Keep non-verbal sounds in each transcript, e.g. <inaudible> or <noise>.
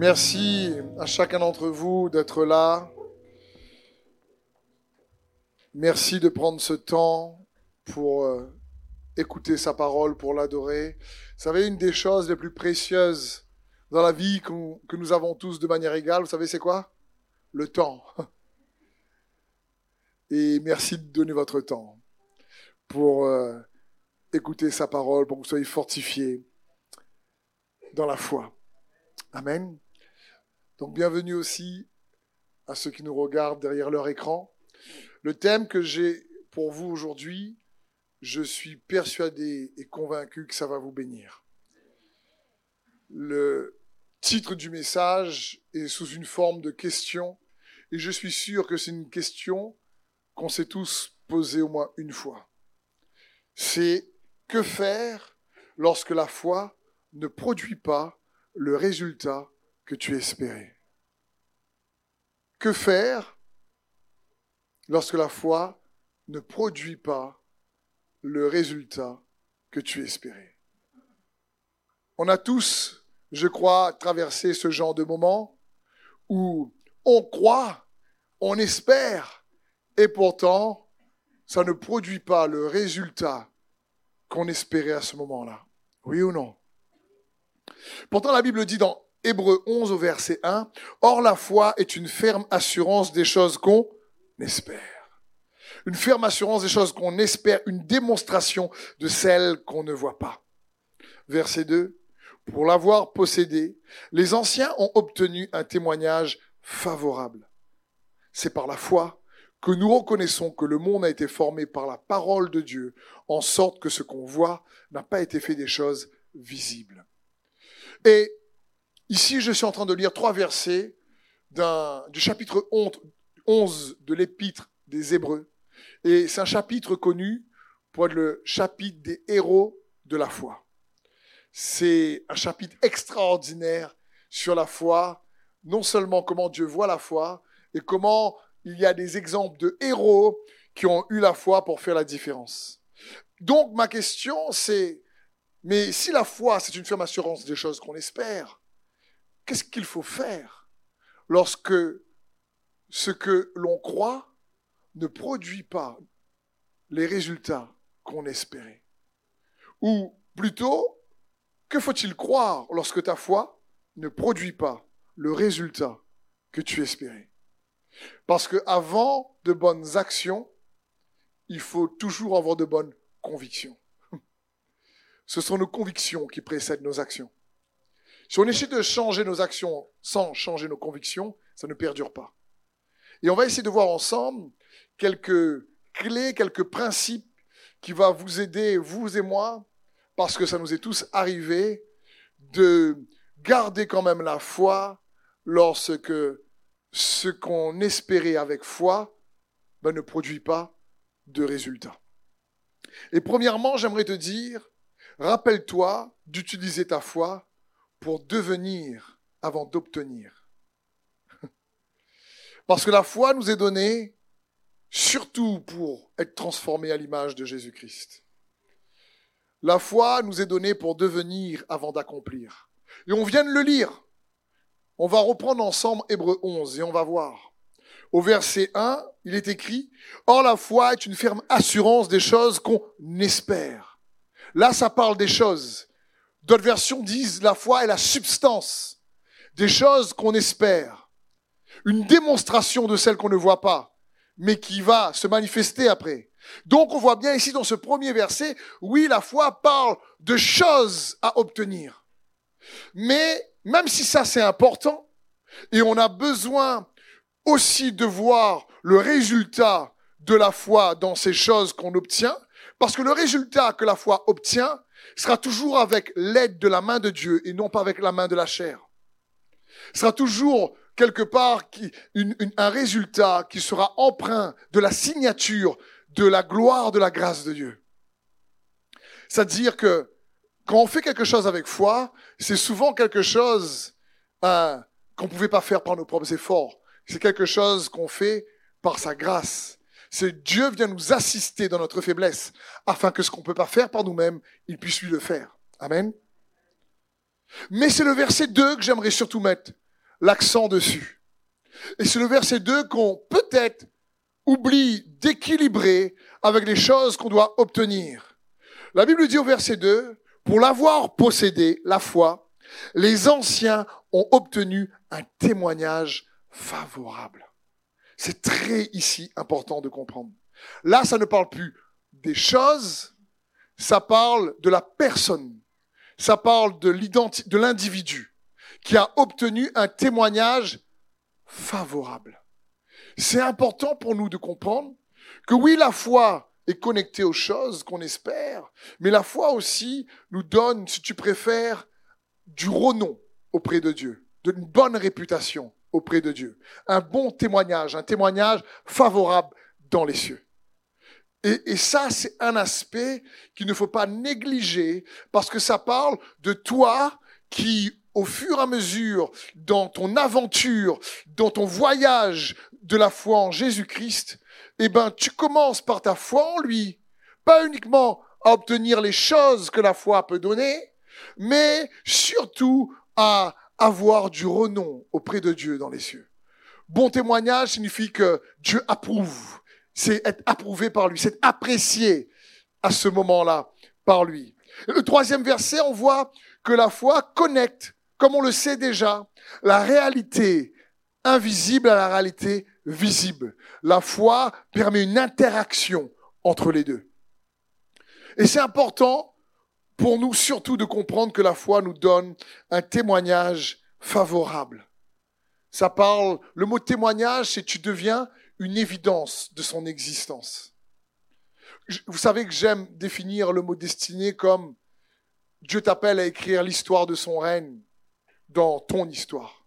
Merci à chacun d'entre vous d'être là. Merci de prendre ce temps pour euh, écouter sa parole, pour l'adorer. Vous savez, une des choses les plus précieuses dans la vie que nous avons tous de manière égale, vous savez, c'est quoi? Le temps. <laughs> Et merci de donner votre temps pour euh, écouter sa parole, pour que vous soyez fortifiés dans la foi. Amen. Donc bienvenue aussi à ceux qui nous regardent derrière leur écran. Le thème que j'ai pour vous aujourd'hui, je suis persuadé et convaincu que ça va vous bénir. Le titre du message est sous une forme de question et je suis sûr que c'est une question qu'on s'est tous posée au moins une fois. C'est que faire lorsque la foi ne produit pas le résultat que tu espérais. Que faire lorsque la foi ne produit pas le résultat que tu espérais? On a tous, je crois, traversé ce genre de moment où on croit, on espère, et pourtant, ça ne produit pas le résultat qu'on espérait à ce moment-là. Oui ou non? Pourtant, la Bible dit dans Hébreu 11 au verset 1, Or la foi est une ferme assurance des choses qu'on espère. Une ferme assurance des choses qu'on espère, une démonstration de celles qu'on ne voit pas. Verset 2, Pour l'avoir possédé, les anciens ont obtenu un témoignage favorable. C'est par la foi que nous reconnaissons que le monde a été formé par la parole de Dieu, en sorte que ce qu'on voit n'a pas été fait des choses visibles. Et Ici, je suis en train de lire trois versets du chapitre 11 de l'épître des Hébreux. Et c'est un chapitre connu pour être le chapitre des héros de la foi. C'est un chapitre extraordinaire sur la foi, non seulement comment Dieu voit la foi, et comment il y a des exemples de héros qui ont eu la foi pour faire la différence. Donc ma question c'est, mais si la foi c'est une ferme assurance des choses qu'on espère, Qu'est-ce qu'il faut faire lorsque ce que l'on croit ne produit pas les résultats qu'on espérait? Ou plutôt, que faut-il croire lorsque ta foi ne produit pas le résultat que tu espérais? Parce que avant de bonnes actions, il faut toujours avoir de bonnes convictions. <laughs> Ce sont nos convictions qui précèdent nos actions. Si on essaie de changer nos actions sans changer nos convictions, ça ne perdure pas. Et on va essayer de voir ensemble quelques clés, quelques principes qui vont vous aider, vous et moi, parce que ça nous est tous arrivé, de garder quand même la foi lorsque ce qu'on espérait avec foi ben, ne produit pas de résultat. Et premièrement, j'aimerais te dire, rappelle-toi d'utiliser ta foi pour devenir avant d'obtenir. <laughs> Parce que la foi nous est donnée surtout pour être transformé à l'image de Jésus-Christ. La foi nous est donnée pour devenir avant d'accomplir. Et on vient de le lire. On va reprendre ensemble Hébreu 11 et on va voir. Au verset 1, il est écrit, Or la foi est une ferme assurance des choses qu'on espère. Là, ça parle des choses. D'autres versions disent la foi est la substance des choses qu'on espère. Une démonstration de celles qu'on ne voit pas, mais qui va se manifester après. Donc on voit bien ici dans ce premier verset, oui, la foi parle de choses à obtenir. Mais même si ça c'est important, et on a besoin aussi de voir le résultat de la foi dans ces choses qu'on obtient, parce que le résultat que la foi obtient, sera toujours avec l'aide de la main de Dieu et non pas avec la main de la chair. sera toujours quelque part qui, un résultat qui sera empreint de la signature de la gloire de la grâce de Dieu. C'est-à-dire que quand on fait quelque chose avec foi, c'est souvent quelque chose hein, qu'on ne pouvait pas faire par nos propres efforts. C'est quelque chose qu'on fait par sa grâce. C'est Dieu vient nous assister dans notre faiblesse, afin que ce qu'on ne peut pas faire par nous-mêmes, il puisse lui le faire. Amen. Mais c'est le verset 2 que j'aimerais surtout mettre l'accent dessus. Et c'est le verset 2 qu'on peut-être oublie d'équilibrer avec les choses qu'on doit obtenir. La Bible dit au verset 2, pour l'avoir possédé, la foi, les anciens ont obtenu un témoignage favorable. C'est très ici important de comprendre. Là, ça ne parle plus des choses, ça parle de la personne, ça parle de l'individu qui a obtenu un témoignage favorable. C'est important pour nous de comprendre que oui, la foi est connectée aux choses qu'on espère, mais la foi aussi nous donne, si tu préfères, du renom auprès de Dieu, d'une bonne réputation auprès de Dieu, un bon témoignage, un témoignage favorable dans les cieux. Et, et ça, c'est un aspect qu'il ne faut pas négliger parce que ça parle de toi qui, au fur et à mesure, dans ton aventure, dans ton voyage de la foi en Jésus-Christ, eh ben, tu commences par ta foi en lui, pas uniquement à obtenir les choses que la foi peut donner, mais surtout à avoir du renom auprès de Dieu dans les cieux. Bon témoignage signifie que Dieu approuve. C'est être approuvé par lui, c'est apprécié à ce moment-là par lui. le troisième verset, on voit que la foi connecte, comme on le sait déjà, la réalité invisible à la réalité visible. La foi permet une interaction entre les deux. Et c'est important pour nous surtout de comprendre que la foi nous donne un témoignage favorable. Ça parle, le mot témoignage, c'est tu deviens une évidence de son existence. Vous savez que j'aime définir le mot destiné comme Dieu t'appelle à écrire l'histoire de son règne dans ton histoire.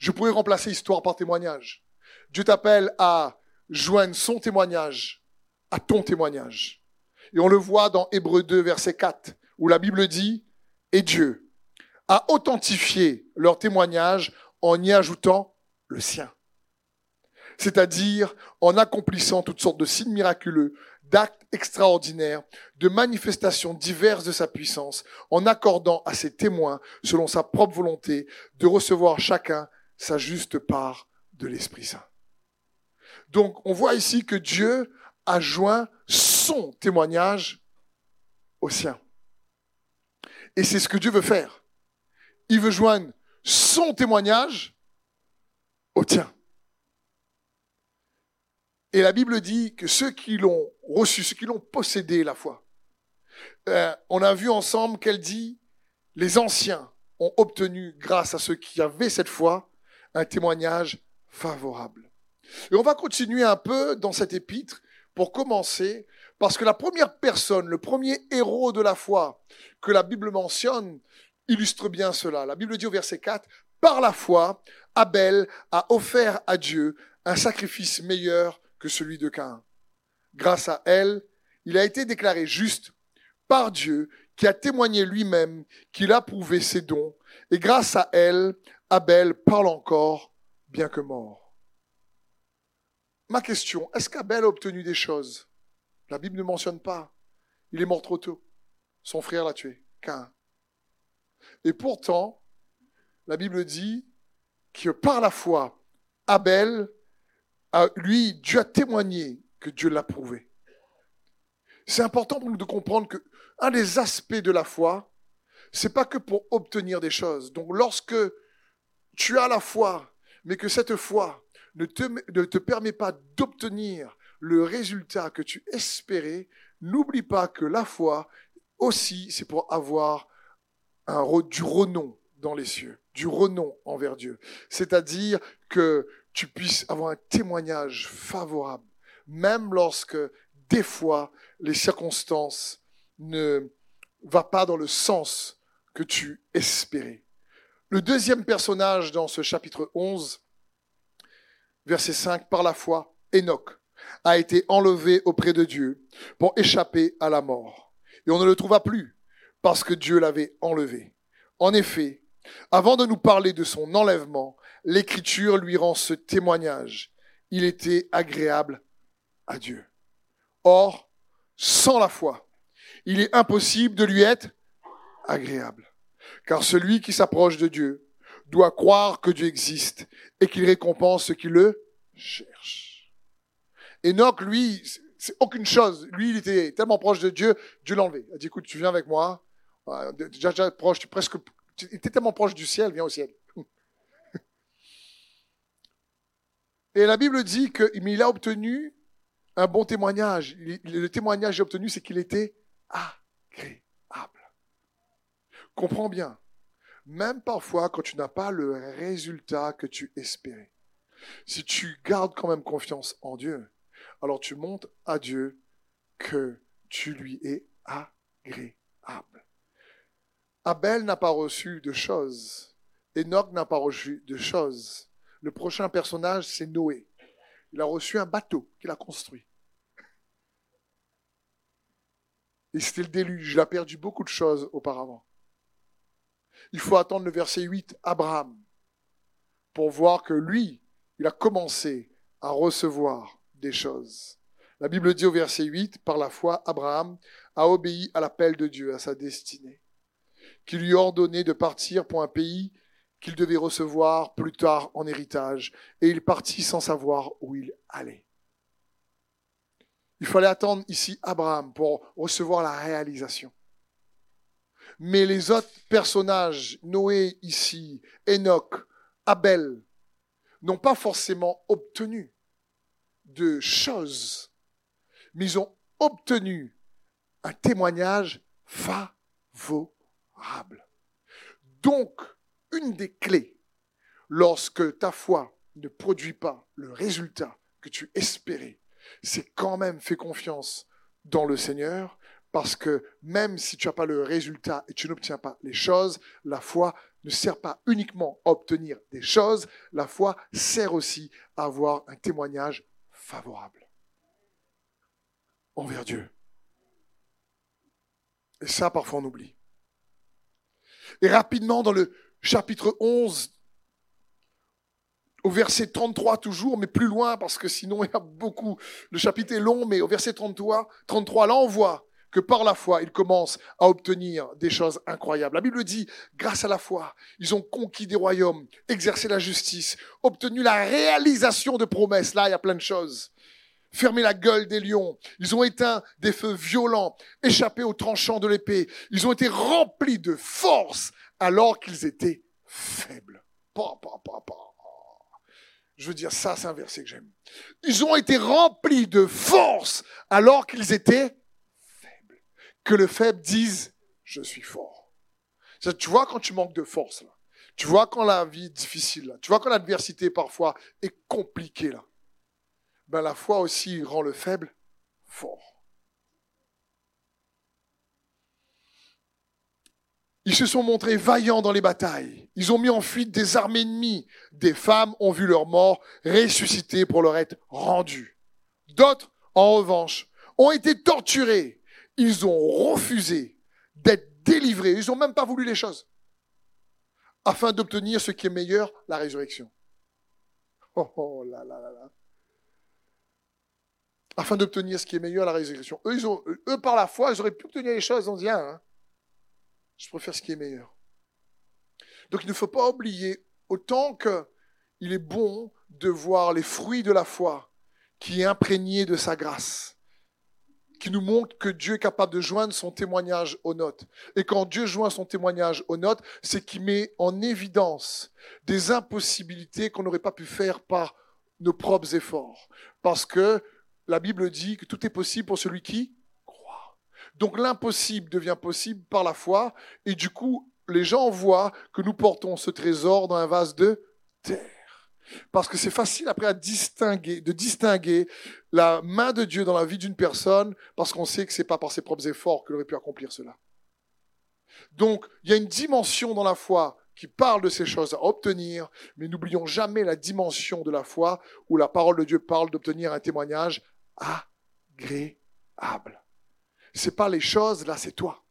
Je pourrais remplacer histoire par témoignage. Dieu t'appelle à joindre son témoignage à ton témoignage. Et on le voit dans Hébreu 2, verset 4 où la Bible dit, et Dieu a authentifié leur témoignage en y ajoutant le sien. C'est-à-dire en accomplissant toutes sortes de signes miraculeux, d'actes extraordinaires, de manifestations diverses de sa puissance, en accordant à ses témoins, selon sa propre volonté, de recevoir chacun sa juste part de l'Esprit Saint. Donc on voit ici que Dieu a joint son témoignage au sien. Et c'est ce que Dieu veut faire. Il veut joindre son témoignage au tien. Et la Bible dit que ceux qui l'ont reçu, ceux qui l'ont possédé la foi, euh, on a vu ensemble qu'elle dit, les anciens ont obtenu, grâce à ceux qui avaient cette foi, un témoignage favorable. Et on va continuer un peu dans cet épître pour commencer, parce que la première personne, le premier héros de la foi que la Bible mentionne illustre bien cela. La Bible dit au verset 4, par la foi, Abel a offert à Dieu un sacrifice meilleur que celui de Caïn. Grâce à elle, il a été déclaré juste par Dieu qui a témoigné lui-même qu'il a prouvé ses dons. Et grâce à elle, Abel parle encore, bien que mort. Ma question, est-ce qu'Abel a obtenu des choses? La Bible ne mentionne pas. Il est mort trop tôt. Son frère l'a tué, Cain. Et pourtant, la Bible dit que par la foi, Abel, lui, Dieu a témoigné que Dieu l'a prouvé. C'est important pour nous de comprendre que un des aspects de la foi, c'est pas que pour obtenir des choses. Donc, lorsque tu as la foi, mais que cette foi ne te permet pas d'obtenir le résultat que tu espérais, n'oublie pas que la foi aussi, c'est pour avoir un, du renom dans les cieux, du renom envers Dieu. C'est-à-dire que tu puisses avoir un témoignage favorable, même lorsque des fois les circonstances ne vont pas dans le sens que tu espérais. Le deuxième personnage dans ce chapitre 11, verset 5, par la foi, Enoch, a été enlevé auprès de Dieu pour échapper à la mort et on ne le trouva plus parce que Dieu l'avait enlevé. En effet, avant de nous parler de son enlèvement, l'Écriture lui rend ce témoignage. Il était agréable à Dieu. Or, sans la foi, il est impossible de lui être agréable. Car celui qui s'approche de Dieu doit croire que Dieu existe et qu'il récompense ceux qui le cherchent. Enoch, lui, c'est aucune chose. Lui, il était tellement proche de Dieu, Dieu l'a enlevé. Il a dit, écoute, tu viens avec moi. Déjà, déjà proche, tu presque, il était tellement proche du ciel, viens au ciel. <laughs> Et la Bible dit qu'il il a obtenu un bon témoignage. Le témoignage obtenu, c'est qu'il était agréable. Comprends bien. Même parfois, quand tu n'as pas le résultat que tu espérais, si tu gardes quand même confiance en Dieu, alors tu montres à Dieu que tu lui es agréable. Abel n'a pas reçu de choses. Enoch n'a pas reçu de choses. Le prochain personnage, c'est Noé. Il a reçu un bateau qu'il a construit. Et c'était le déluge. Il a perdu beaucoup de choses auparavant. Il faut attendre le verset 8, Abraham, pour voir que lui, il a commencé à recevoir La Bible dit au verset 8, par la foi, Abraham a obéi à l'appel de Dieu, à sa destinée, qui lui a ordonné de partir pour un pays qu'il devait recevoir plus tard en héritage, et il partit sans savoir où il allait. Il fallait attendre ici Abraham pour recevoir la réalisation. Mais les autres personnages, Noé ici, Enoch, Abel, n'ont pas forcément obtenu de choses, mais ils ont obtenu un témoignage favorable. Donc, une des clés, lorsque ta foi ne produit pas le résultat que tu espérais, c'est quand même fais confiance dans le Seigneur, parce que même si tu n'as pas le résultat et tu n'obtiens pas les choses, la foi ne sert pas uniquement à obtenir des choses, la foi sert aussi à avoir un témoignage favorable envers Dieu. Et ça, parfois, on oublie. Et rapidement, dans le chapitre 11, au verset 33 toujours, mais plus loin, parce que sinon il y a beaucoup, le chapitre est long, mais au verset 33, 33 là on voit que par la foi, ils commencent à obtenir des choses incroyables. La Bible dit, grâce à la foi, ils ont conquis des royaumes, exercé la justice, obtenu la réalisation de promesses. Là, il y a plein de choses. Fermé la gueule des lions. Ils ont éteint des feux violents, échappé aux tranchants de l'épée. Ils ont été remplis de force alors qu'ils étaient faibles. Je veux dire, ça, c'est un verset que j'aime. Ils ont été remplis de force alors qu'ils étaient. Que le faible dise, je suis fort. Tu vois quand tu manques de force, là. Tu vois quand la vie est difficile, là. Tu vois quand l'adversité parfois est compliquée, là. Ben, la foi aussi rend le faible fort. Ils se sont montrés vaillants dans les batailles. Ils ont mis en fuite des armées ennemies. Des femmes ont vu leur mort ressusciter pour leur être rendue. D'autres, en revanche, ont été torturés. Ils ont refusé d'être délivrés. Ils n'ont même pas voulu les choses. Afin d'obtenir ce qui est meilleur, la résurrection. Oh, oh là là là là. Afin d'obtenir ce qui est meilleur, la résurrection. Eux, ils ont, eux, par la foi, ils auraient pu obtenir les choses. On dit, hein, je préfère ce qui est meilleur. Donc il ne faut pas oublier, autant qu'il est bon de voir les fruits de la foi qui est imprégné de sa grâce, qui nous montre que Dieu est capable de joindre son témoignage aux notes. Et quand Dieu joint son témoignage aux notes, c'est qu'il met en évidence des impossibilités qu'on n'aurait pas pu faire par nos propres efforts. Parce que la Bible dit que tout est possible pour celui qui donc l'impossible devient possible par la foi, et du coup, les gens voient que nous portons ce trésor dans un vase de terre. Parce que c'est facile après à distinguer, de distinguer la main de Dieu dans la vie d'une personne, parce qu'on sait que c'est pas par ses propres efforts qu'elle aurait pu accomplir cela. Donc, il y a une dimension dans la foi qui parle de ces choses à obtenir, mais n'oublions jamais la dimension de la foi où la parole de Dieu parle d'obtenir un témoignage agréable c'est pas les choses, là, c'est toi.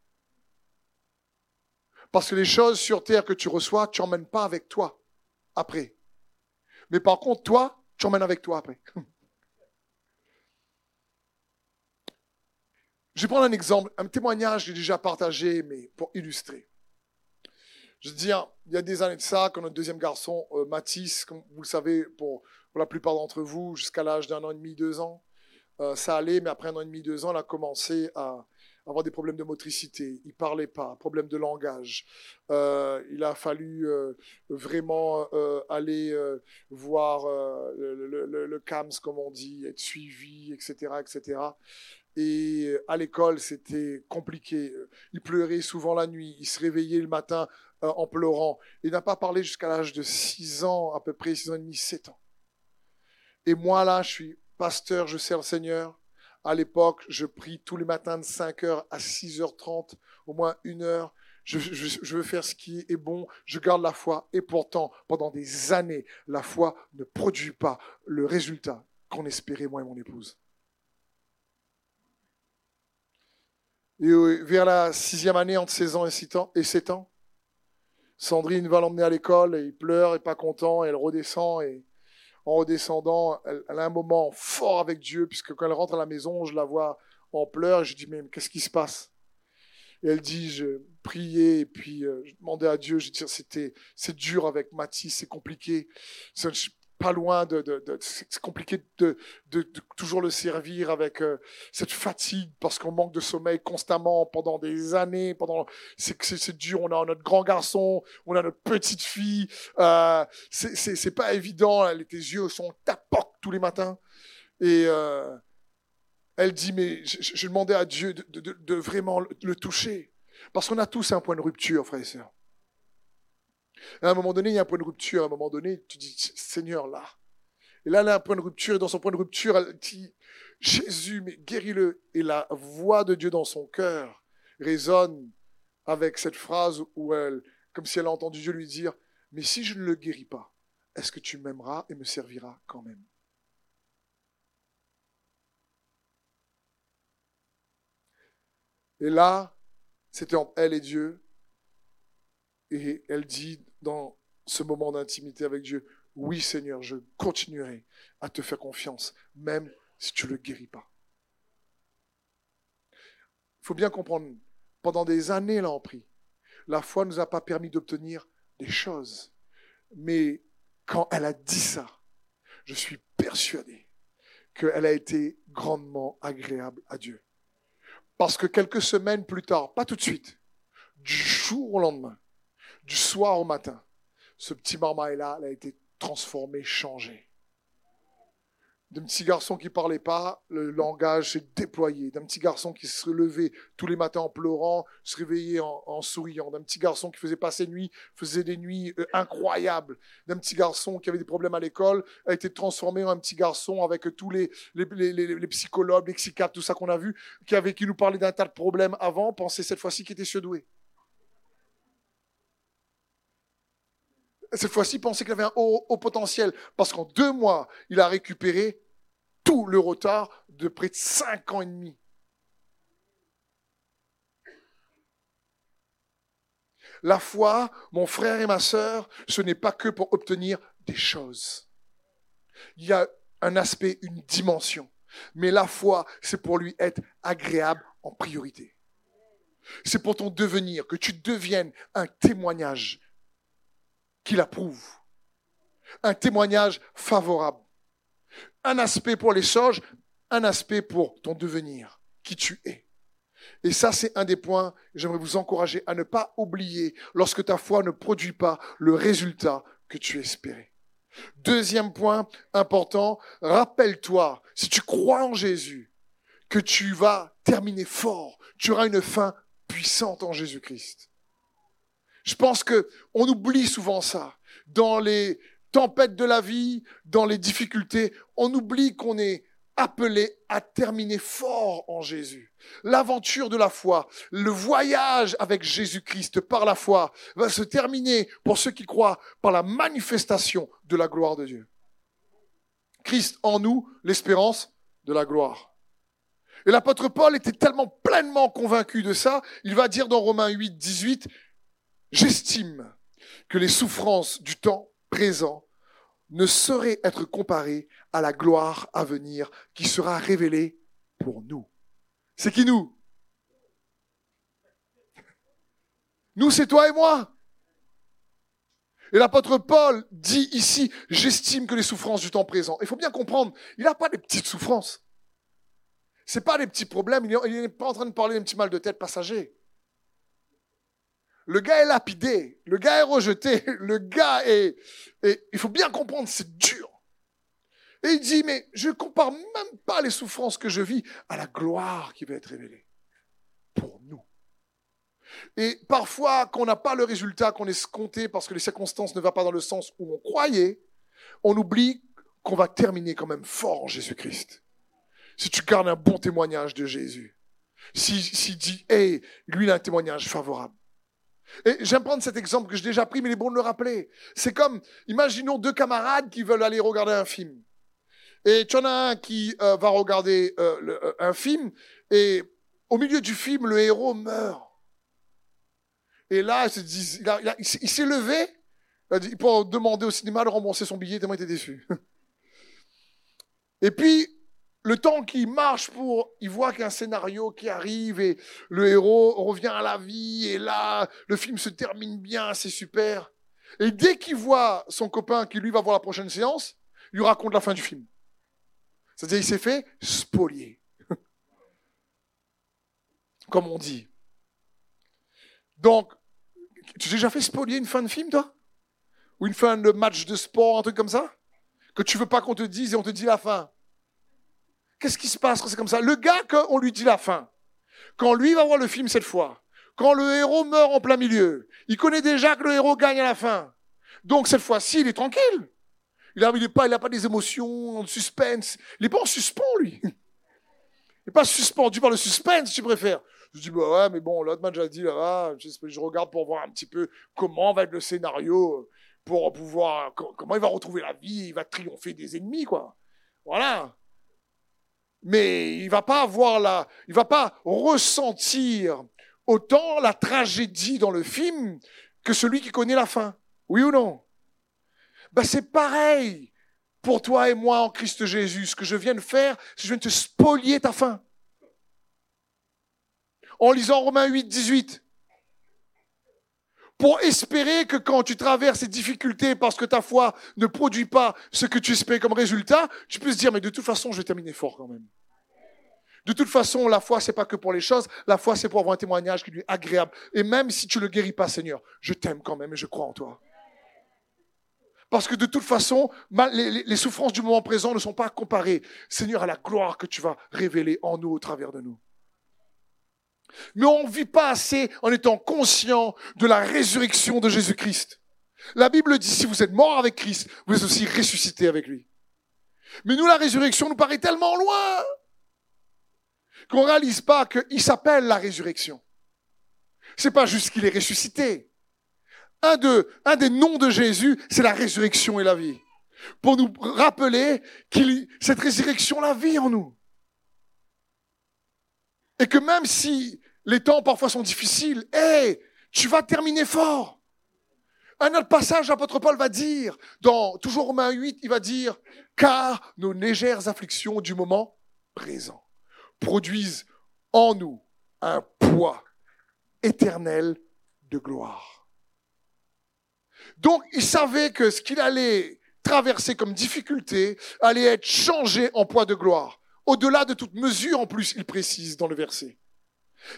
Parce que les choses sur terre que tu reçois, tu n'emmènes pas avec toi après. Mais par contre, toi, tu emmènes avec toi après. <laughs> Je vais prendre un exemple, un témoignage que j'ai déjà partagé, mais pour illustrer. Je veux dire, il y a des années de ça, quand notre deuxième garçon, euh, Mathis, comme vous le savez, pour, la plupart d'entre vous, jusqu'à l'âge d'un an et demi, deux ans, euh, ça allait, mais après un an et demi, deux ans, il a commencé à avoir des problèmes de motricité. Il parlait pas, problème de langage. Euh, il a fallu euh, vraiment euh, aller voir le, CAMS, comme on dit, être suivi, etc., etc. Et à l'école, c'était compliqué. Il pleurait souvent la nuit. Il se réveillait le matin en pleurant. Il n'a pas parlé jusqu'à l'âge de 6 ans, à peu près 6 ans et demi, 7 ans. Et moi, là, je suis pasteur, je sers le Seigneur. À l'époque, je prie tous les matins de 5h à 6h30, au moins une heure. Je, veux faire ce qui est bon, je garde la foi. Et pourtant, pendant des années, la foi ne produit pas le résultat qu'on espérait, moi et mon épouse. Et vers la sixième année, entre 16 ans et 7 ans, et 7 ans Sandrine va l'emmener à l'école et il pleure, et pas content, elle redescend et en redescendant, elle, a un moment fort avec Dieu, puisque quand elle rentre à la maison, je la vois en pleurs, et je dis, mais qu'est-ce qui se passe? Et elle dit, je priais, et puis euh, je demandais à Dieu, je dis, c'était, c'est dur avec Mathis, c'est compliqué, pas loin de, c'est compliqué de, toujours le servir avec euh, cette fatigue, parce qu'on manque de sommeil constamment pendant des années, pendant, c'est, dur, on a notre grand garçon, on a notre petite fille, euh, c'est, pas évident. Tes yeux sont tapoc tous les matins. Et euh, elle dit, mais je, je- demandais à Dieu de, vraiment le, le toucher. Parce qu'on a tous un point de rupture, frères et sœurs. À un moment donné, il y a un point de rupture. À un moment donné, tu dis, Seigneur, là. Et là, elle a un point de rupture. Et dans son point de rupture, elle dit, Jésus, mais guéris-le. Et la voix de Dieu dans son cœur résonne avec cette phrase où elle, comme si elle a entendu Dieu lui dire, mais si je ne le guéris pas, est-ce que tu m'aimeras et me serviras quand même? Et là, c'était entre elle et Dieu. Et elle dit dans ce moment d'intimité avec Dieu, oui Seigneur, je continuerai à te faire confiance, même si tu ne le guéris pas. Il faut bien comprendre, pendant des années, là, on prie. La foi ne nous a pas permis d'obtenir des choses. Mais quand elle a dit ça, je suis persuadé qu'elle a été grandement agréable à Dieu. Parce que quelques semaines plus tard, pas tout de suite, du jour au lendemain, du soir au matin, ce petit elle a été transformé, changé. D'un petit garçon qui parlait pas, le langage s'est déployé. D'un petit garçon qui se levait tous les matins en pleurant, se réveillait en, en souriant. D'un petit garçon qui faisait passer nuit, faisait des nuits euh, incroyables. D'un petit garçon qui avait des problèmes à l'école, a été transformé en un petit garçon avec tous les, les, les, psychologues, les psychiatres, tout ça qu'on a vu, qui, avait, qui nous parlait d'un tas de problèmes avant, pensait cette fois-ci qu'il était surdoué. Cette fois-ci, pensait qu'il avait un haut, haut potentiel. Parce qu'en deux mois, il a récupéré tout le retard de près de cinq ans et demi. La foi, mon frère et ma sœur, ce n'est pas que pour obtenir des choses. Il y a un aspect, une dimension. Mais la foi, c'est pour lui être agréable en priorité. C'est pour ton devenir, que tu deviennes un témoignage qui l'approuve. Un témoignage favorable. Un aspect pour les choses, un aspect pour ton devenir, qui tu es. Et ça, c'est un des points j'aimerais vous encourager à ne pas oublier lorsque ta foi ne produit pas le résultat que tu espérais. Deuxième point important, rappelle-toi, si tu crois en Jésus, que tu vas terminer fort, tu auras une fin puissante en Jésus-Christ. Je pense que on oublie souvent ça. Dans les tempêtes de la vie, dans les difficultés, on oublie qu'on est appelé à terminer fort en Jésus. L'aventure de la foi, le voyage avec Jésus-Christ par la foi va se terminer pour ceux qui croient par la manifestation de la gloire de Dieu. Christ en nous, l'espérance de la gloire. Et l'apôtre Paul était tellement pleinement convaincu de ça, il va dire dans Romains 8, 18, J'estime que les souffrances du temps présent ne sauraient être comparées à la gloire à venir qui sera révélée pour nous. C'est qui nous? Nous, c'est toi et moi. Et l'apôtre Paul dit ici, j'estime que les souffrances du temps présent. Il faut bien comprendre, il n'a pas des petites souffrances. C'est pas des petits problèmes. Il n'est pas en train de parler d'un petit mal de tête passager. Le gars est lapidé, le gars est rejeté, <laughs> le gars est, et il faut bien comprendre, c'est dur. Et il dit, mais je compare même pas les souffrances que je vis à la gloire qui va être révélée pour nous. Et parfois, qu'on n'a pas le résultat qu'on escompté parce que les circonstances ne vont pas dans le sens où on croyait, on oublie qu'on va terminer quand même fort en Jésus-Christ. Si tu gardes un bon témoignage de Jésus. Si, si dit, hey, lui, il a un témoignage favorable. Et j'aime prendre cet exemple que j'ai déjà pris, mais il est bon de le rappeler. C'est comme, imaginons deux camarades qui veulent aller regarder un film. Et tu en as un qui euh, va regarder euh, euh, un film, et au milieu du film, le héros meurt. Et là, il, s'est levé, il peut demander au cinéma de rembourser son billet, tellement il était déçu. <laughs> Et puis, le temps qu'il marche pour, il voit qu'un scénario qui arrive et le héros revient à la vie et là, le film se termine bien, c'est super. Et dès qu'il voit son copain qui lui va voir la prochaine séance, il lui raconte la fin du film. C'est-à-dire, il s'est fait spolier. <laughs> Comme on dit. Donc, tu t'es déjà fait spolier une fin de film, toi? Ou une fin de match de sport, un truc comme ça? Que tu veux pas qu'on te dise et on te dit la fin? Qu'est-ce qui se passe quand c'est comme ça? Le gars, qu'on lui dit la fin, quand lui va voir le film cette fois, quand le héros meurt en plein milieu, il connaît déjà que le héros gagne à la fin. Donc cette fois-ci, il est tranquille. Il n'a pas, pas des émotions, de suspense. Il n'est pas en suspens, lui. Il n'est pas suspendu par le suspense, si tu préfères. Je dis, bah ouais, mais bon, l'autre m'a déjà dit, là, je regarde pour voir un petit peu comment va être le scénario, pour pouvoir, comment il va retrouver la vie, il va triompher des ennemis, quoi. Voilà mais il va pas avoir la, il va pas ressentir autant la tragédie dans le film que celui qui connaît la fin. Oui ou non? Ben, c'est pareil pour toi et moi en Christ Jésus. Ce que je viens de faire, c'est que je viens de te spolier ta fin. En lisant Romains 8, 18 pour espérer que quand tu traverses ces difficultés parce que ta foi ne produit pas ce que tu espères comme résultat, tu peux se dire, mais de toute façon, je vais fort quand même. De toute façon, la foi, c'est pas que pour les choses. La foi, c'est pour avoir un témoignage qui lui est agréable. Et même si tu le guéris pas, Seigneur, je t'aime quand même et je crois en toi. Parce que de toute façon, les souffrances du moment présent ne sont pas comparées, Seigneur, à la gloire que tu vas révéler en nous au travers de nous. Mais on ne vit pas assez en étant conscient de la résurrection de Jésus-Christ. La Bible dit, si vous êtes mort avec Christ, vous êtes aussi ressuscité avec lui. Mais nous, la résurrection nous paraît tellement loin qu'on réalise pas qu'il s'appelle la résurrection. C'est pas juste qu'il est ressuscité. Un, un des noms de Jésus, c'est la résurrection et la vie. Pour nous rappeler qu'il, cette résurrection la vie en nous. Et que même si les temps parfois sont difficiles, hé, tu vas terminer fort. Un autre passage, l'apôtre Paul va dire, dans toujours Romains 8, il va dire, car nos légères afflictions du moment présent produisent en nous un poids éternel de gloire. Donc, il savait que ce qu'il allait traverser comme difficulté allait être changé en poids de gloire. Au-delà de toute mesure, en plus, il précise dans le verset.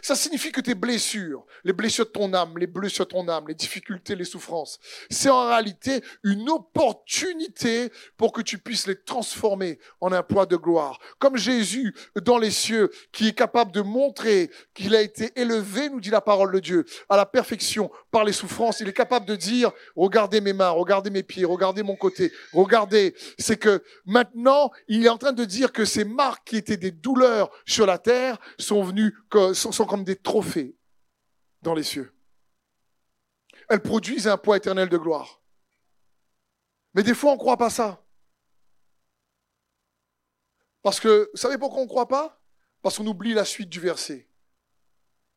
Ça signifie que tes blessures, les blessures de ton âme, les blessures de ton âme, les difficultés, les souffrances, c'est en réalité une opportunité pour que tu puisses les transformer en un poids de gloire. Comme Jésus dans les cieux, qui est capable de montrer qu'il a été élevé, nous dit la parole de Dieu, à la perfection par les souffrances. Il est capable de dire, regardez mes mains, regardez mes pieds, regardez mon côté, regardez. C'est que maintenant, il est en train de dire que ces marques qui étaient des douleurs sur la terre sont venues, sont comme des trophées dans les cieux. Elles produisent un poids éternel de gloire. Mais des fois, on ne croit pas ça. Parce que, vous savez pourquoi on ne croit pas? Parce qu'on oublie la suite du verset.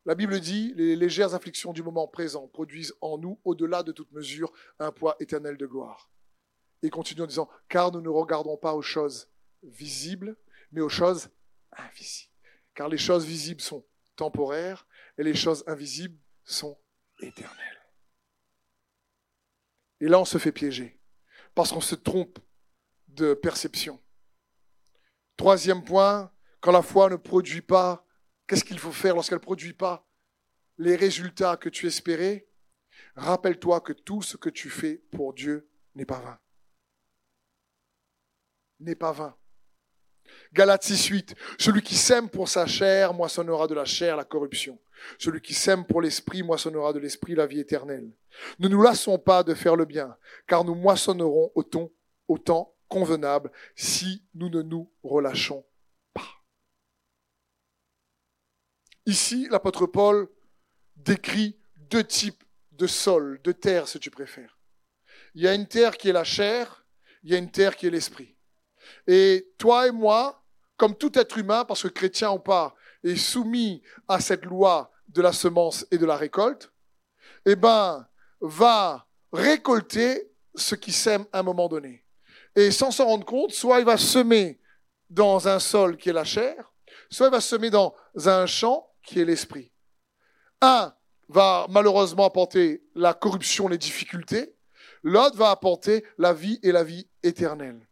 La Bible dit, les légères afflictions du moment présent produisent en nous, au-delà de toute mesure, un poids éternel de gloire. Et continue en disant, car nous ne regardons pas aux choses visibles, mais aux choses invisibles. Car les choses visibles sont et les choses invisibles sont éternelles. Et là, on se fait piéger parce qu'on se trompe de perception. Troisième point, quand la foi ne produit pas, qu'est-ce qu'il faut faire lorsqu'elle ne produit pas les résultats que tu espérais? Rappelle-toi que tout ce que tu fais pour Dieu n'est pas vain. N'est pas vain. Galates 6, 8. Celui qui sème pour sa chair moissonnera de la chair la corruption. Celui qui sème pour l'esprit moissonnera de l'esprit la vie éternelle. Ne nous lassons pas de faire le bien, car nous moissonnerons au temps, au temps convenable si nous ne nous relâchons pas. Ici, l'apôtre Paul décrit deux types de sol, de terre, si tu préfères. Il y a une terre qui est la chair, il y a une terre qui est l'esprit. Et toi et moi, comme tout être humain, parce que chrétien ou pas, est soumis à cette loi de la semence et de la récolte, eh ben, va récolter ce qui sème à un moment donné. Et sans s'en rendre compte, soit il va semer dans un sol qui est la chair, soit il va semer dans un champ qui est l'esprit. Un va malheureusement apporter la corruption, les difficultés, l'autre va apporter la vie et la vie éternelle.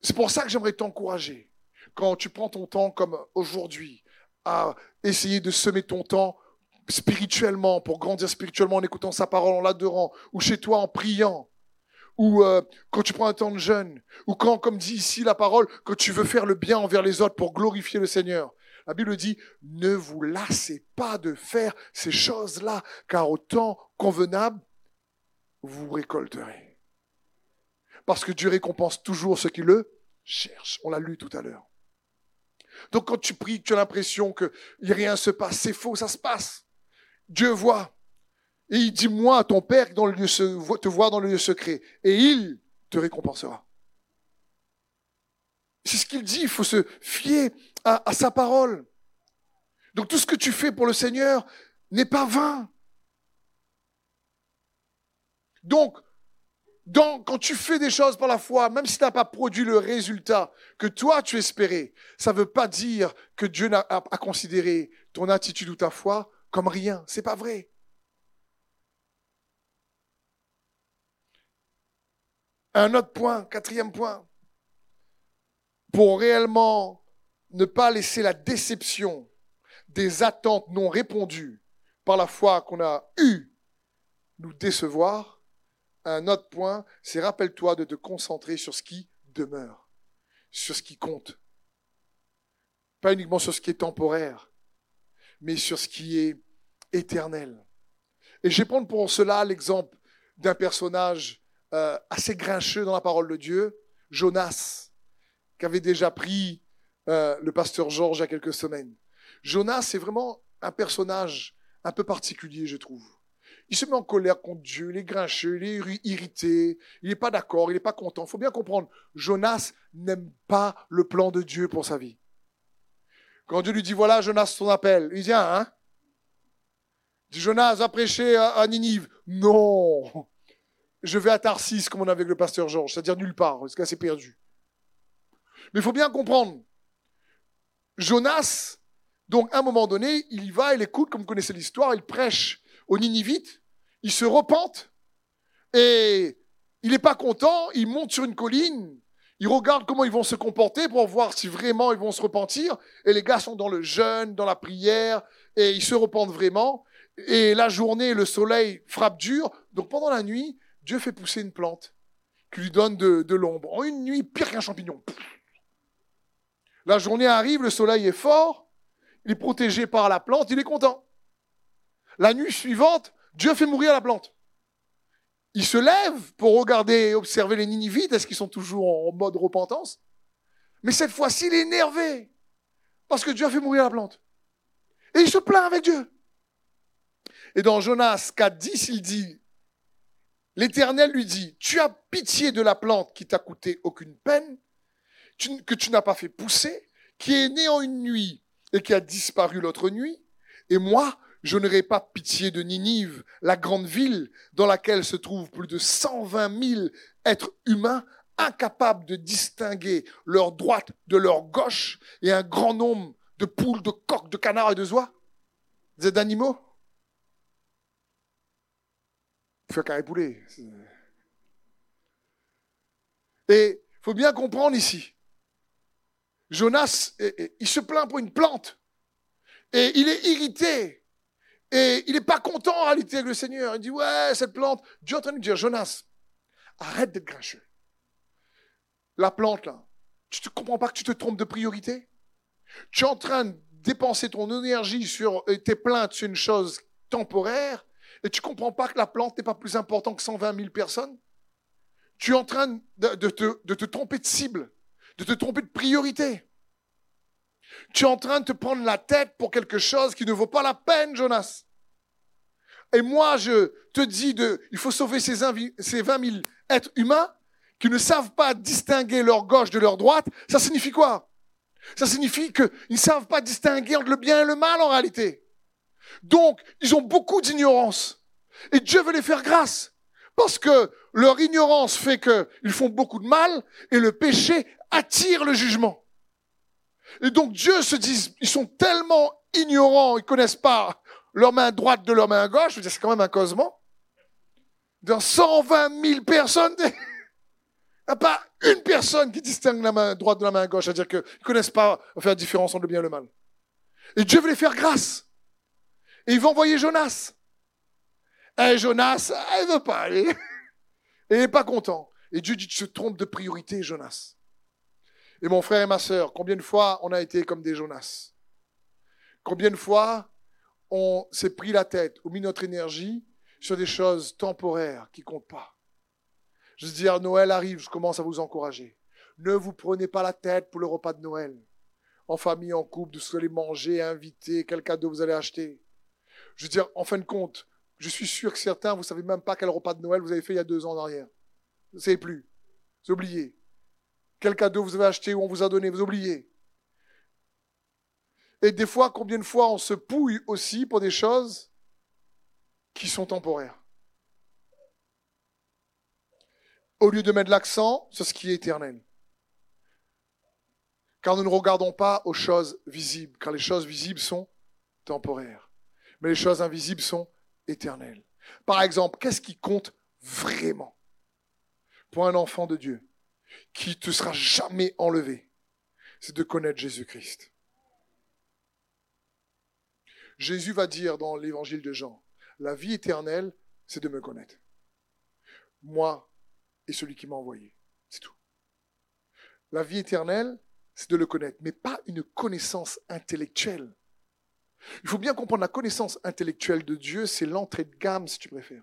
C'est pour ça que j'aimerais t'encourager, quand tu prends ton temps comme aujourd'hui, à essayer de semer ton temps spirituellement, pour grandir spirituellement en écoutant sa parole, en l'adorant, ou chez toi en priant, ou euh, quand tu prends un temps de jeûne, ou quand, comme dit ici la parole, que tu veux faire le bien envers les autres pour glorifier le Seigneur. La Bible dit, ne vous lassez pas de faire ces choses-là, car au temps convenable, vous récolterez. Parce que Dieu récompense toujours ceux qui le cherchent. On l'a lu tout à l'heure. Donc quand tu pries, tu as l'impression que rien se passe. C'est faux, ça se passe. Dieu voit. Et il dit, moi, ton Père, dans le lieu, te voit dans le lieu secret. Et il te récompensera. C'est ce qu'il dit, il faut se fier à, sa parole. Donc tout ce que tu fais pour le Seigneur n'est pas vain. Donc, quand tu fais des choses par la foi, même si tu n'as pas produit le résultat que toi tu espérais, ça ne veut pas dire que Dieu n'a considéré ton attitude ou ta foi comme rien. C'est pas vrai. Un autre point, quatrième point, pour réellement ne pas laisser la déception des attentes non répondues par la foi qu'on a eue nous décevoir, un autre point, c'est rappelle-toi de te concentrer sur ce qui demeure, sur ce qui compte. Pas uniquement sur ce qui est temporaire, mais sur ce qui est éternel. Et je vais prendre pour cela l'exemple d'un personnage euh, assez grincheux dans la parole de Dieu, Jonas, qui avait déjà pris euh, le pasteur Georges il y a quelques semaines. Jonas, c'est vraiment un personnage un peu particulier, je trouve. Il se met en colère contre Dieu, il est grincheux, il est irrité, il n'est pas d'accord, il n'est pas content. Il faut bien comprendre, Jonas n'aime pas le plan de Dieu pour sa vie. Quand Dieu lui dit, voilà Jonas, ton appel, il dit, hein Il dit, Jonas, va prêcher à, Ninive. Non Je vais à Tarsis, comme on a avec le pasteur Georges, c'est-à-dire nulle part, parce que c'est perdu. Mais il faut bien comprendre, Jonas, donc à un moment donné, il y va, il écoute, comme vous connaissez l'histoire, il prêche aux Ninivites, il se repente et il n'est pas content, il monte sur une colline, il regarde comment ils vont se comporter pour voir si vraiment ils vont se repentir. Et les gars sont dans le jeûne, dans la prière, et ils se repentent vraiment. Et la journée, le soleil frappe dur. Donc pendant la nuit, Dieu fait pousser une plante qui lui donne de l'ombre. En une nuit, pire qu'un champignon. La journée arrive, le soleil est fort, il est protégé par la plante, il est content. La nuit suivante, Dieu fait mourir la plante. Il se lève pour regarder et observer les Ninivites. Est-ce qu'ils sont toujours en mode repentance? Mais cette fois-ci, il est énervé parce que Dieu a fait mourir la plante. Et il se plaint avec Dieu. Et dans Jonas 4, 10, il dit, l'Éternel lui dit, tu as pitié de la plante qui t'a coûté aucune peine, que tu n'as pas fait pousser, qui est née en une nuit et qui a disparu l'autre nuit, et moi, je n'aurai pas pitié de Ninive, la grande ville dans laquelle se trouvent plus de 120 000 êtres humains incapables de distinguer leur droite de leur gauche et un grand nombre de poules, de coqs, de canards et de oies, d'animaux? faire carré poulet. Et il faut bien comprendre ici. Jonas, il se plaint pour une plante. Et il est irrité. Et il n'est pas content en réalité avec le Seigneur. Il dit, ouais, cette plante. Dieu est en train de dire, Jonas, arrête d'être grincheux. La plante, là, tu ne comprends pas que tu te trompes de priorité? Tu es en train de dépenser ton énergie sur tes plaintes sur une chose temporaire et tu comprends pas que la plante n'est pas plus importante que 120 000 personnes? Tu es en train de, te, de te tromper de cible, de te tromper de priorité. Tu es en train de te prendre la tête pour quelque chose qui ne vaut pas la peine, Jonas. Et moi, je te dis de, il faut sauver ces, ces 20 000 êtres humains qui ne savent pas distinguer leur gauche de leur droite. Ça signifie quoi? Ça signifie qu'ils ne savent pas distinguer le bien et le mal en réalité. Donc, ils ont beaucoup d'ignorance. Et Dieu veut les faire grâce. Parce que leur ignorance fait qu'ils font beaucoup de mal et le péché attire le jugement. Et donc Dieu se dit, ils sont tellement ignorants, ils connaissent pas leur main droite de leur main gauche, je veux dire, c'est quand même un causement. Dans 120 000 personnes, <laughs> il n'y a pas une personne qui distingue la main droite de la main gauche, c'est-à-dire qu'ils ne connaissent pas faire la différence entre le bien et le mal. Et Dieu veut les faire grâce. Et il va envoyer Jonas. Et Jonas, il ne veut pas aller. <laughs> Et il n'est pas content. Et Dieu dit, tu te trompes de priorité, Jonas. Et mon frère et ma sœur, combien de fois on a été comme des Jonas? Combien de fois on s'est pris la tête ou mis notre énergie sur des choses temporaires qui comptent pas? Je veux dire, Noël arrive, je commence à vous encourager. Ne vous prenez pas la tête pour le repas de Noël. En famille, en couple, de ce que vous allez manger, inviter, quel cadeau vous allez acheter. Je veux dire, en fin de compte, je suis sûr que certains, vous savez même pas quel repas de Noël vous avez fait il y a deux ans en arrière. Vous ne savez plus. Vous oubliez. Quel cadeau vous avez acheté ou on vous a donné, vous oubliez. Et des fois, combien de fois on se pouille aussi pour des choses qui sont temporaires. Au lieu de mettre l'accent sur ce qui est éternel. Car nous ne regardons pas aux choses visibles, car les choses visibles sont temporaires. Mais les choses invisibles sont éternelles. Par exemple, qu'est-ce qui compte vraiment pour un enfant de Dieu? Qui te sera jamais enlevé, c'est de connaître Jésus-Christ. Jésus va dire dans l'évangile de Jean, la vie éternelle, c'est de me connaître. Moi et celui qui m'a envoyé. C'est tout. La vie éternelle, c'est de le connaître, mais pas une connaissance intellectuelle. Il faut bien comprendre la connaissance intellectuelle de Dieu, c'est l'entrée de gamme, si tu préfères.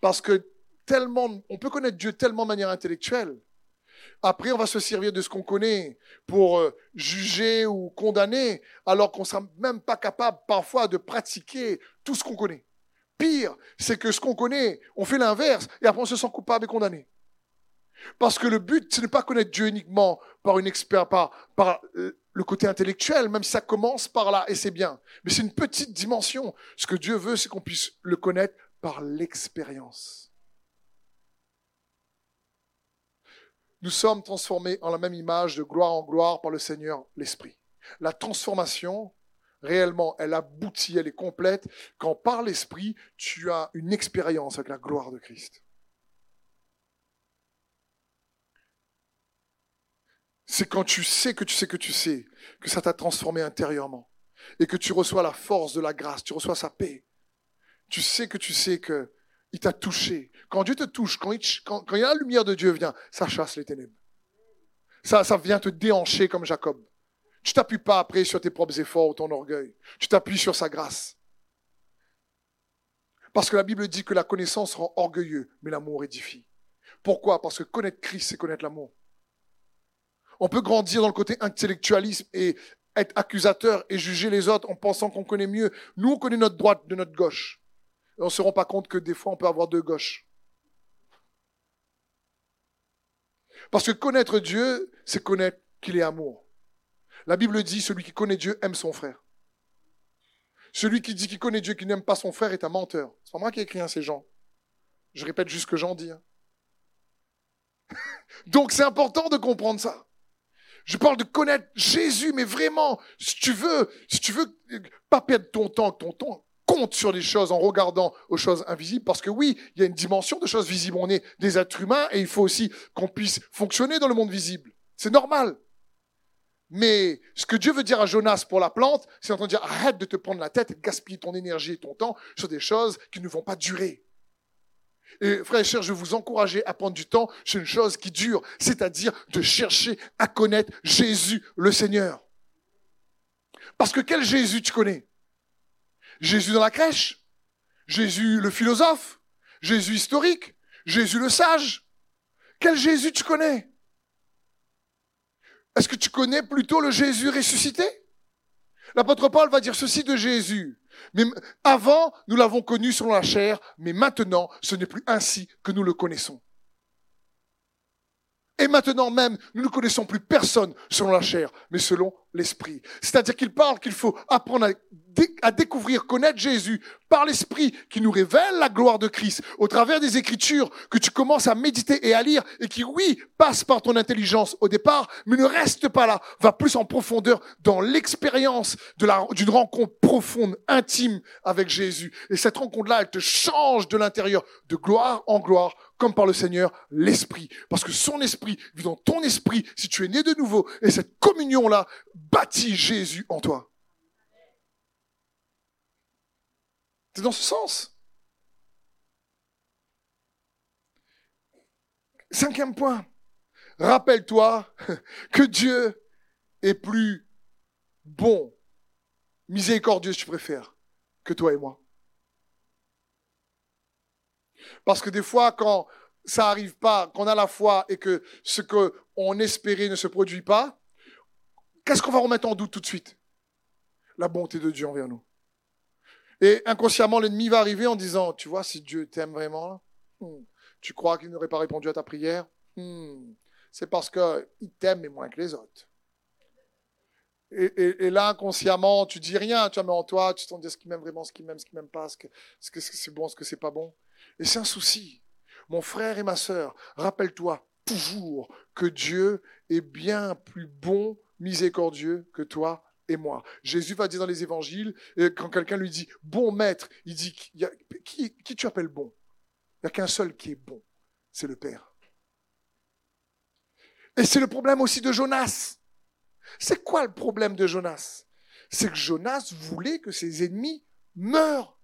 Parce que tellement, on peut connaître Dieu tellement de manière intellectuelle, après, on va se servir de ce qu'on connaît pour euh, juger ou condamner, alors qu'on ne sera même pas capable parfois de pratiquer tout ce qu'on connaît. Pire, c'est que ce qu'on connaît, on fait l'inverse et après on se sent coupable et condamné. Parce que le but, c'est de ne pas connaître Dieu uniquement par une expert, par, par euh, le côté intellectuel, même si ça commence par là et c'est bien. Mais c'est une petite dimension. Ce que Dieu veut, c'est qu'on puisse le connaître par l'expérience. Nous sommes transformés en la même image de gloire en gloire par le Seigneur l'Esprit. La transformation, réellement, elle aboutit, elle est complète quand par l'Esprit, tu as une expérience avec la gloire de Christ. C'est quand tu sais que tu sais que tu sais que ça t'a transformé intérieurement et que tu reçois la force de la grâce, tu reçois sa paix. Tu sais que tu sais que il t'a touché. Quand Dieu te touche, quand il, quand, a la lumière de Dieu vient, ça chasse les ténèbres. Ça, ça vient te déhancher comme Jacob. Tu t'appuies pas après sur tes propres efforts ou ton orgueil. Tu t'appuies sur sa grâce. Parce que la Bible dit que la connaissance rend orgueilleux, mais l'amour édifie. Pourquoi? Parce que connaître Christ, c'est connaître l'amour. On peut grandir dans le côté intellectualisme et être accusateur et juger les autres en pensant qu'on connaît mieux. Nous, on connaît notre droite de notre gauche on ne se rend pas compte que des fois, on peut avoir deux gauches. Parce que connaître Dieu, c'est connaître qu'il est amour. La Bible dit, celui qui connaît Dieu aime son frère. Celui qui dit qu'il connaît Dieu, qui n'aime pas son frère, est un menteur. C'est pas moi qui ai écrit hein, ces gens. Je répète juste ce que j'en dis. Hein. <laughs> Donc c'est important de comprendre ça. Je parle de connaître Jésus, mais vraiment, si tu veux, si tu veux pas perdre ton temps, ton temps, compte sur les choses en regardant aux choses invisibles, parce que oui, il y a une dimension de choses visibles. On est des êtres humains et il faut aussi qu'on puisse fonctionner dans le monde visible. C'est normal. Mais ce que Dieu veut dire à Jonas pour la plante, c'est d'entendre dire arrête de te prendre la tête et de gaspiller ton énergie et ton temps sur des choses qui ne vont pas durer. Et frères et sœurs, je vous encourager à prendre du temps sur une chose qui dure, c'est-à-dire de chercher à connaître Jésus le Seigneur. Parce que quel Jésus tu connais? Jésus dans la crèche Jésus le philosophe Jésus historique Jésus le sage Quel Jésus tu connais? Est-ce que tu connais plutôt le Jésus ressuscité? L'apôtre Paul va dire ceci de Jésus. Mais avant, nous l'avons connu selon la chair, mais maintenant, ce n'est plus ainsi que nous le connaissons. Et maintenant même, nous ne connaissons plus personne selon la chair, mais selon l'esprit. C'est-à-dire qu'il parle qu'il faut apprendre à découvrir, connaître Jésus par l'Esprit qui nous révèle la gloire de Christ au travers des Écritures que tu commences à méditer et à lire et qui, oui, passe par ton intelligence au départ, mais ne reste pas là, va plus en profondeur dans l'expérience d'une rencontre profonde, intime avec Jésus. Et cette rencontre-là, elle te change de l'intérieur, de gloire en gloire, comme par le Seigneur, l'Esprit. Parce que son Esprit vit dans ton esprit si tu es né de nouveau. Et cette communion-là bâtit Jésus en toi. C'est dans ce sens. Cinquième point. Rappelle-toi <laughs> que Dieu est plus bon, miséricordieux, tu préfères, que toi et moi. Parce que des fois, quand ça n'arrive pas, qu'on a la foi et que ce qu'on espérait ne se produit pas, qu'est-ce qu'on va remettre en doute tout de suite? La bonté de Dieu envers nous. Et inconsciemment, l'ennemi va arriver en disant, tu vois, si Dieu t'aime vraiment, hmm, tu crois qu'il n'aurait pas répondu à ta prière? Hmm, C'est parce qu'il t'aime, mais moins que les autres. Et, là, inconsciemment, tu dis rien, tu vois, mais en toi, tu t'en dis ce qu'il m'aime vraiment, ce qu'il m'aime, ce qu'il m'aime pas, ce que, ce que c'est bon, ce que c'est pas bon. Et c'est un souci. Mon frère et ma sœur, rappelle-toi toujours que Dieu est bien plus bon, miséricordieux que toi et moi. Jésus va dire dans les évangiles, quand quelqu'un lui dit bon maître, il dit qui, qui tu appelles bon? Il n'y a qu'un seul qui est bon, c'est le Père. Et c'est le problème aussi de Jonas. C'est quoi le problème de Jonas? C'est que Jonas voulait que ses ennemis meurent.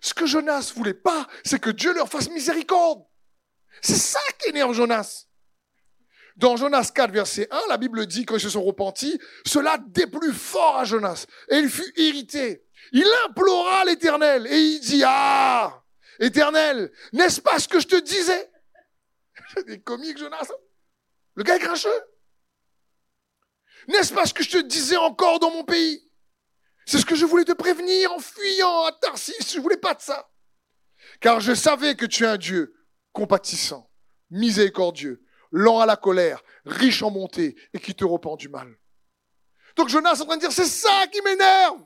Ce que Jonas voulait pas, c'est que Dieu leur fasse miséricorde. C'est ça qui énerve Jonas. Dans Jonas 4, verset 1, la Bible dit, quand ils se sont repentis, cela déplut fort à Jonas. Et il fut irrité. Il implora l'Éternel et il dit, ah, Éternel, n'est-ce pas ce que je te disais? <laughs> C'est comique, Jonas. Le gars est grincheux. N'est-ce pas ce que je te disais encore dans mon pays? C'est ce que je voulais te prévenir en fuyant à Tarsis. Je voulais pas de ça. Car je savais que tu es un Dieu compatissant, miséricordieux, lent à la colère, riche en bonté et qui te repent du mal. Donc Jonas est en train de dire, c'est ça qui m'énerve.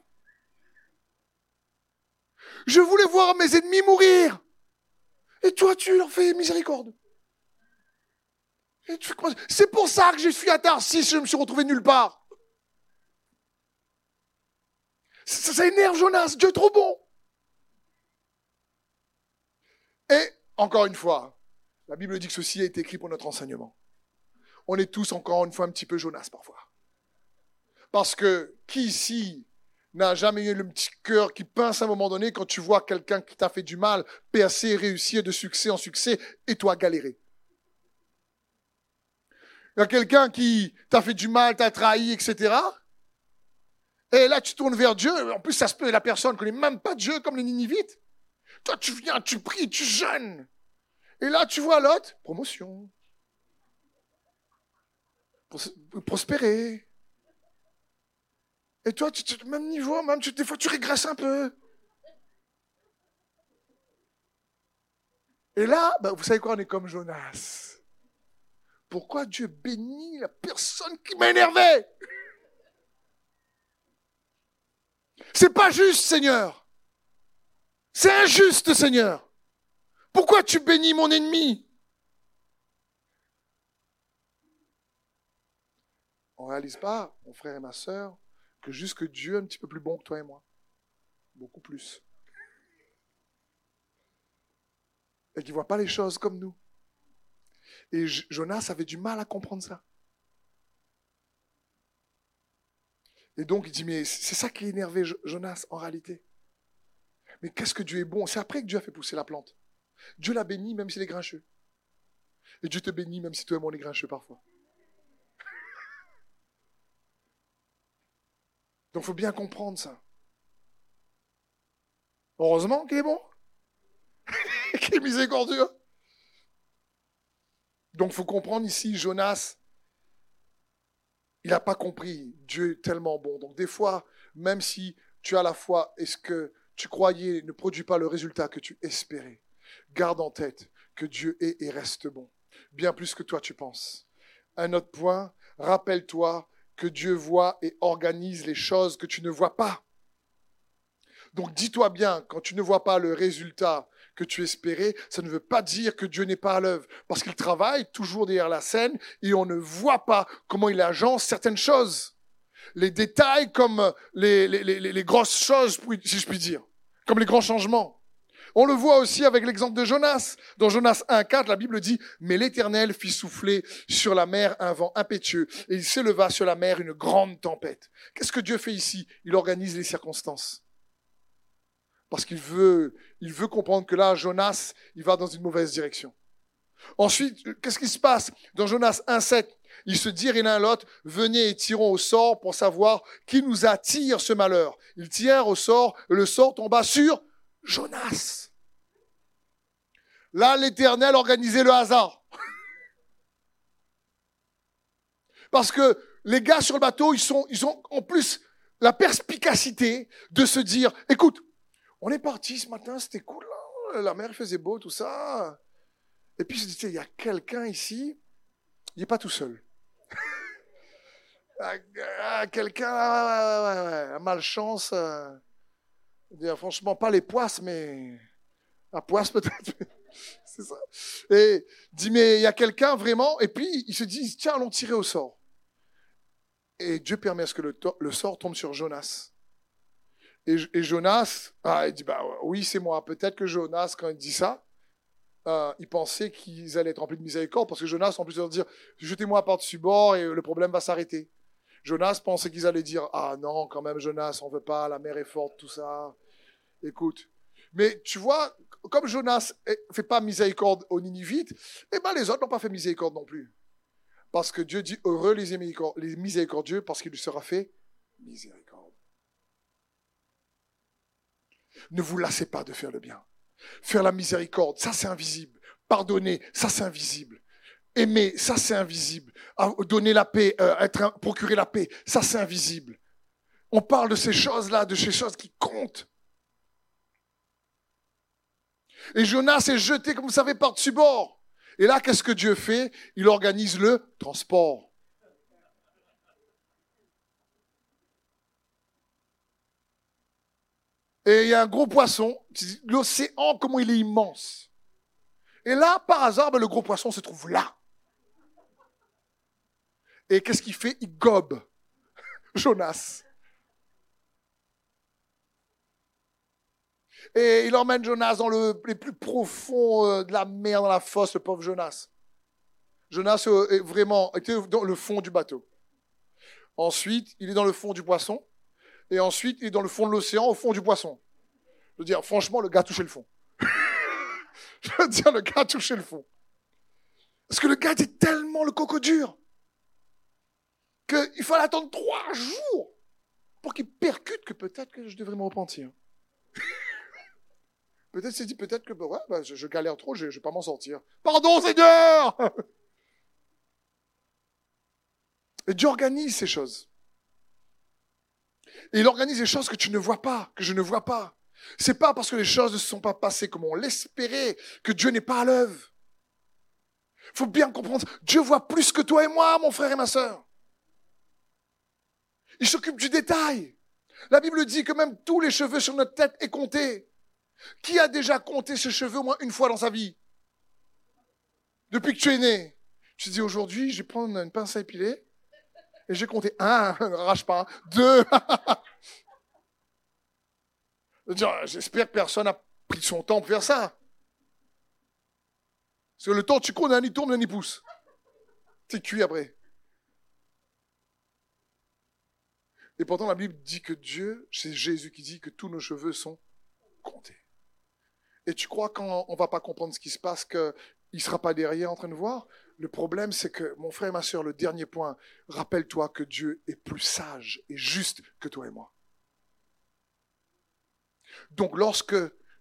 Je voulais voir mes ennemis mourir. Et toi, tu leur fais miséricorde. C'est pour ça que j'ai fui à Tarsis, je me suis retrouvé nulle part. Ça, ça énerve Jonas, Dieu est trop bon. Et encore une fois, la Bible dit que ceci a été écrit pour notre enseignement. On est tous encore une fois un petit peu Jonas parfois. Parce que qui ici n'a jamais eu le petit cœur qui pince à un moment donné quand tu vois quelqu'un qui t'a fait du mal percer, réussir de succès en succès et toi galérer? Il y a quelqu'un qui t'a fait du mal, t'a trahi, etc. Et là, tu tournes vers Dieu. En plus, ça se peut, la personne ne connaît même pas Dieu comme les Ninivites. Toi, tu viens, tu pries, tu jeûnes. Et là, tu vois l'autre, promotion. Prospérer. Et toi, tu, tu même niveau, même tu, des fois, tu régresses un peu. Et là, ben, vous savez quoi, on est comme Jonas. Pourquoi Dieu bénit la personne qui m'énervait C'est pas juste, Seigneur. C'est injuste, Seigneur. Pourquoi tu bénis mon ennemi? On réalise pas, mon frère et ma sœur, que juste que Dieu est un petit peu plus bon que toi et moi. beaucoup plus. Et qui ne voit pas les choses comme nous. Et Jonas avait du mal à comprendre ça. Et donc il dit, mais c'est ça qui énervait Jonas en réalité. Mais qu'est-ce que Dieu est bon? C'est après que Dieu a fait pousser la plante. Dieu l'a béni même s'il est grincheux. Et Dieu te bénit même si toi et moi on est grincheux parfois. <laughs> Donc il faut bien comprendre ça. Heureusement qu'il est bon. <laughs> qu'il est miséricordieux. Donc faut comprendre ici, Jonas, il n'a pas compris. Dieu est tellement bon. Donc des fois, même si tu as la foi est ce que tu croyais ne produit pas le résultat que tu espérais, garde en tête que Dieu est et reste bon. Bien plus que toi tu penses. Un autre point, rappelle-toi que Dieu voit et organise les choses que tu ne vois pas. Donc dis-toi bien, quand tu ne vois pas le résultat que tu espérais, ça ne veut pas dire que Dieu n'est pas à l'œuvre, parce qu'il travaille toujours derrière la scène et on ne voit pas comment il agence certaines choses. Les détails comme les, les grosses choses, si je puis dire, comme les grands changements. On le voit aussi avec l'exemple de Jonas. Dans Jonas 1.4, la Bible dit, mais l'Éternel fit souffler sur la mer un vent impétueux, et il s'éleva sur la mer une grande tempête. Qu'est-ce que Dieu fait ici? Il organise les circonstances parce qu'il veut, il veut comprendre que là, Jonas, il va dans une mauvaise direction. Ensuite, qu'est-ce qui se passe? Dans Jonas 1,7, ils se dirent l'un l'autre, venez et tirons au sort pour savoir qui nous attire ce malheur. Ils tirent au sort, et le sort tomba sur Jonas. Là, l'Éternel organisait le hasard. <laughs> Parce que les gars sur le bateau, ils, sont, ils ont en plus la perspicacité de se dire, écoute, on est parti ce matin, c'était cool, la mer faisait beau, tout ça. Et puis je disais, il y a quelqu'un ici, il n'est pas tout seul. <laughs> Ah, ah, quelqu'un a malchance. Euh, franchement, pas les poisses, mais la poisse <laughs> peut-être. C'est ça. Et dit, mais il y a quelqu'un vraiment, et puis il se dit, tiens, allons tirer au sort. Et Dieu permet à ce que le sort tombe sur Jonas. Et, Jonas, ah, il dit, bah oui, c'est moi. Peut-être que Jonas, quand il dit ça, euh, il pensait qu'ils allaient être remplis de miséricorde, parce que Jonas, en plus de dire, jetez-moi par-dessus bord et le problème va s'arrêter. Jonas pensait qu'ils allaient dire, ah non, quand même, Jonas, on veut pas, la mer est forte, tout ça. Écoute. Mais tu vois, comme Jonas fait pas miséricorde aux Ninivites, eh ben les autres n'ont pas fait miséricorde non plus. Parce que Dieu dit, heureux les miséricordieux, parce qu'il lui sera fait miséricorde. Ne vous lassez pas de faire le bien. Faire la miséricorde, ça c'est invisible. Pardonner, ça c'est invisible. Aimer, ça c'est invisible. Ah, donner la paix, euh, être, procurer la paix, ça c'est invisible. On parle de ces choses-là, de ces choses qui comptent. Et Jonas est jeté, comme vous savez, par-dessus bord. Et là, qu'est-ce que Dieu fait? Il organise le transport. Et il y a un gros poisson. L'océan, comment il est immense. Et là, par hasard, ben, le gros poisson se trouve là. Et qu'est-ce qu'il fait? Il gobe <laughs> Jonas. Et il emmène Jonas dans le, les plus profonds euh, de la mer, dans la fosse, le pauvre Jonas. Jonas euh, est vraiment était dans le fond du bateau. Ensuite, il est dans le fond du poisson et ensuite il est dans le fond de l'océan, au fond du poisson. Je veux dire, franchement, le gars a touché le fond. <laughs> je veux dire, le gars a touché le fond. Parce que le gars était tellement le coco dur qu'il fallait attendre trois jours pour qu'il percute que peut-être que je devrais me repentir. <laughs> peut-être s'est dit peut-être que ouais, bah, je, galère trop, je ne vais pas m'en sortir. Pardon Seigneur <laughs> Et Dieu organise ces choses. Et il organise des choses que tu ne vois pas, que je ne vois pas. C'est pas parce que les choses ne se sont pas passées comme on l'espérait que Dieu n'est pas à l'œuvre. Faut bien comprendre, Dieu voit plus que toi et moi, mon frère et ma sœur. Il s'occupe du détail. La Bible dit que même tous les cheveux sur notre tête est compté. Qui a déjà compté ses cheveux au moins une fois dans sa vie? Depuis que tu es né. Tu te dis aujourd'hui, je vais prendre une pince à épiler et j'ai compté un, <laughs> ne rage pas, deux. <laughs> J'espère que personne n'a pris son temps pour faire ça. Parce que le temps, tu connais, un y tourne, un y pousse. T'es cuit après. Et pourtant, la Bible dit que Dieu, c'est Jésus qui dit que tous nos cheveux sont comptés. Et tu crois quand on va pas comprendre ce qui se passe, qu'il ne sera pas derrière en train de voir? Le problème, c'est que, mon frère et ma soeur, le dernier point, rappelle-toi que Dieu est plus sage et juste que toi et moi. Donc, lorsque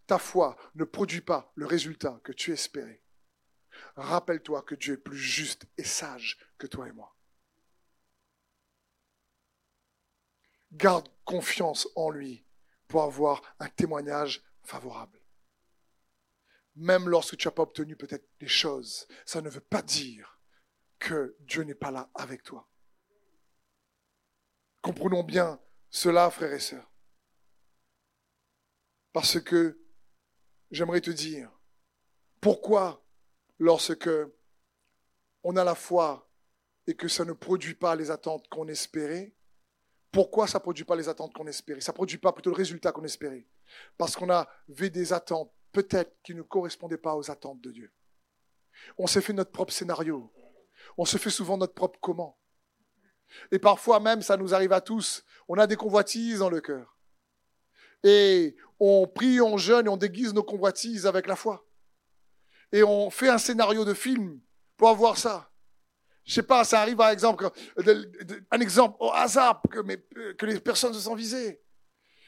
ta foi ne produit pas le résultat que tu espérais, rappelle-toi que Dieu est plus juste et sage que toi et moi. Garde confiance en lui pour avoir un témoignage favorable. Même lorsque tu n'as pas obtenu peut-être des choses, ça ne veut pas dire que Dieu n'est pas là avec toi. Comprenons bien cela, frères et sœurs. Parce que j'aimerais te dire, pourquoi lorsque on a la foi et que ça ne produit pas les attentes qu'on espérait, pourquoi ça ne produit pas les attentes qu'on espérait? Ça ne produit pas plutôt le résultat qu'on espérait? Parce qu'on avait des attentes peut-être qui ne correspondaient pas aux attentes de Dieu. On s'est fait notre propre scénario. On se fait souvent notre propre comment. Et parfois même, ça nous arrive à tous, on a des convoitises dans le cœur. Et on prie, on jeûne et on déguise nos convoitises avec la foi. Et on fait un scénario de film pour avoir ça. Je sais pas, ça arrive par exemple, un exemple au hasard que, que les personnes se sont visées.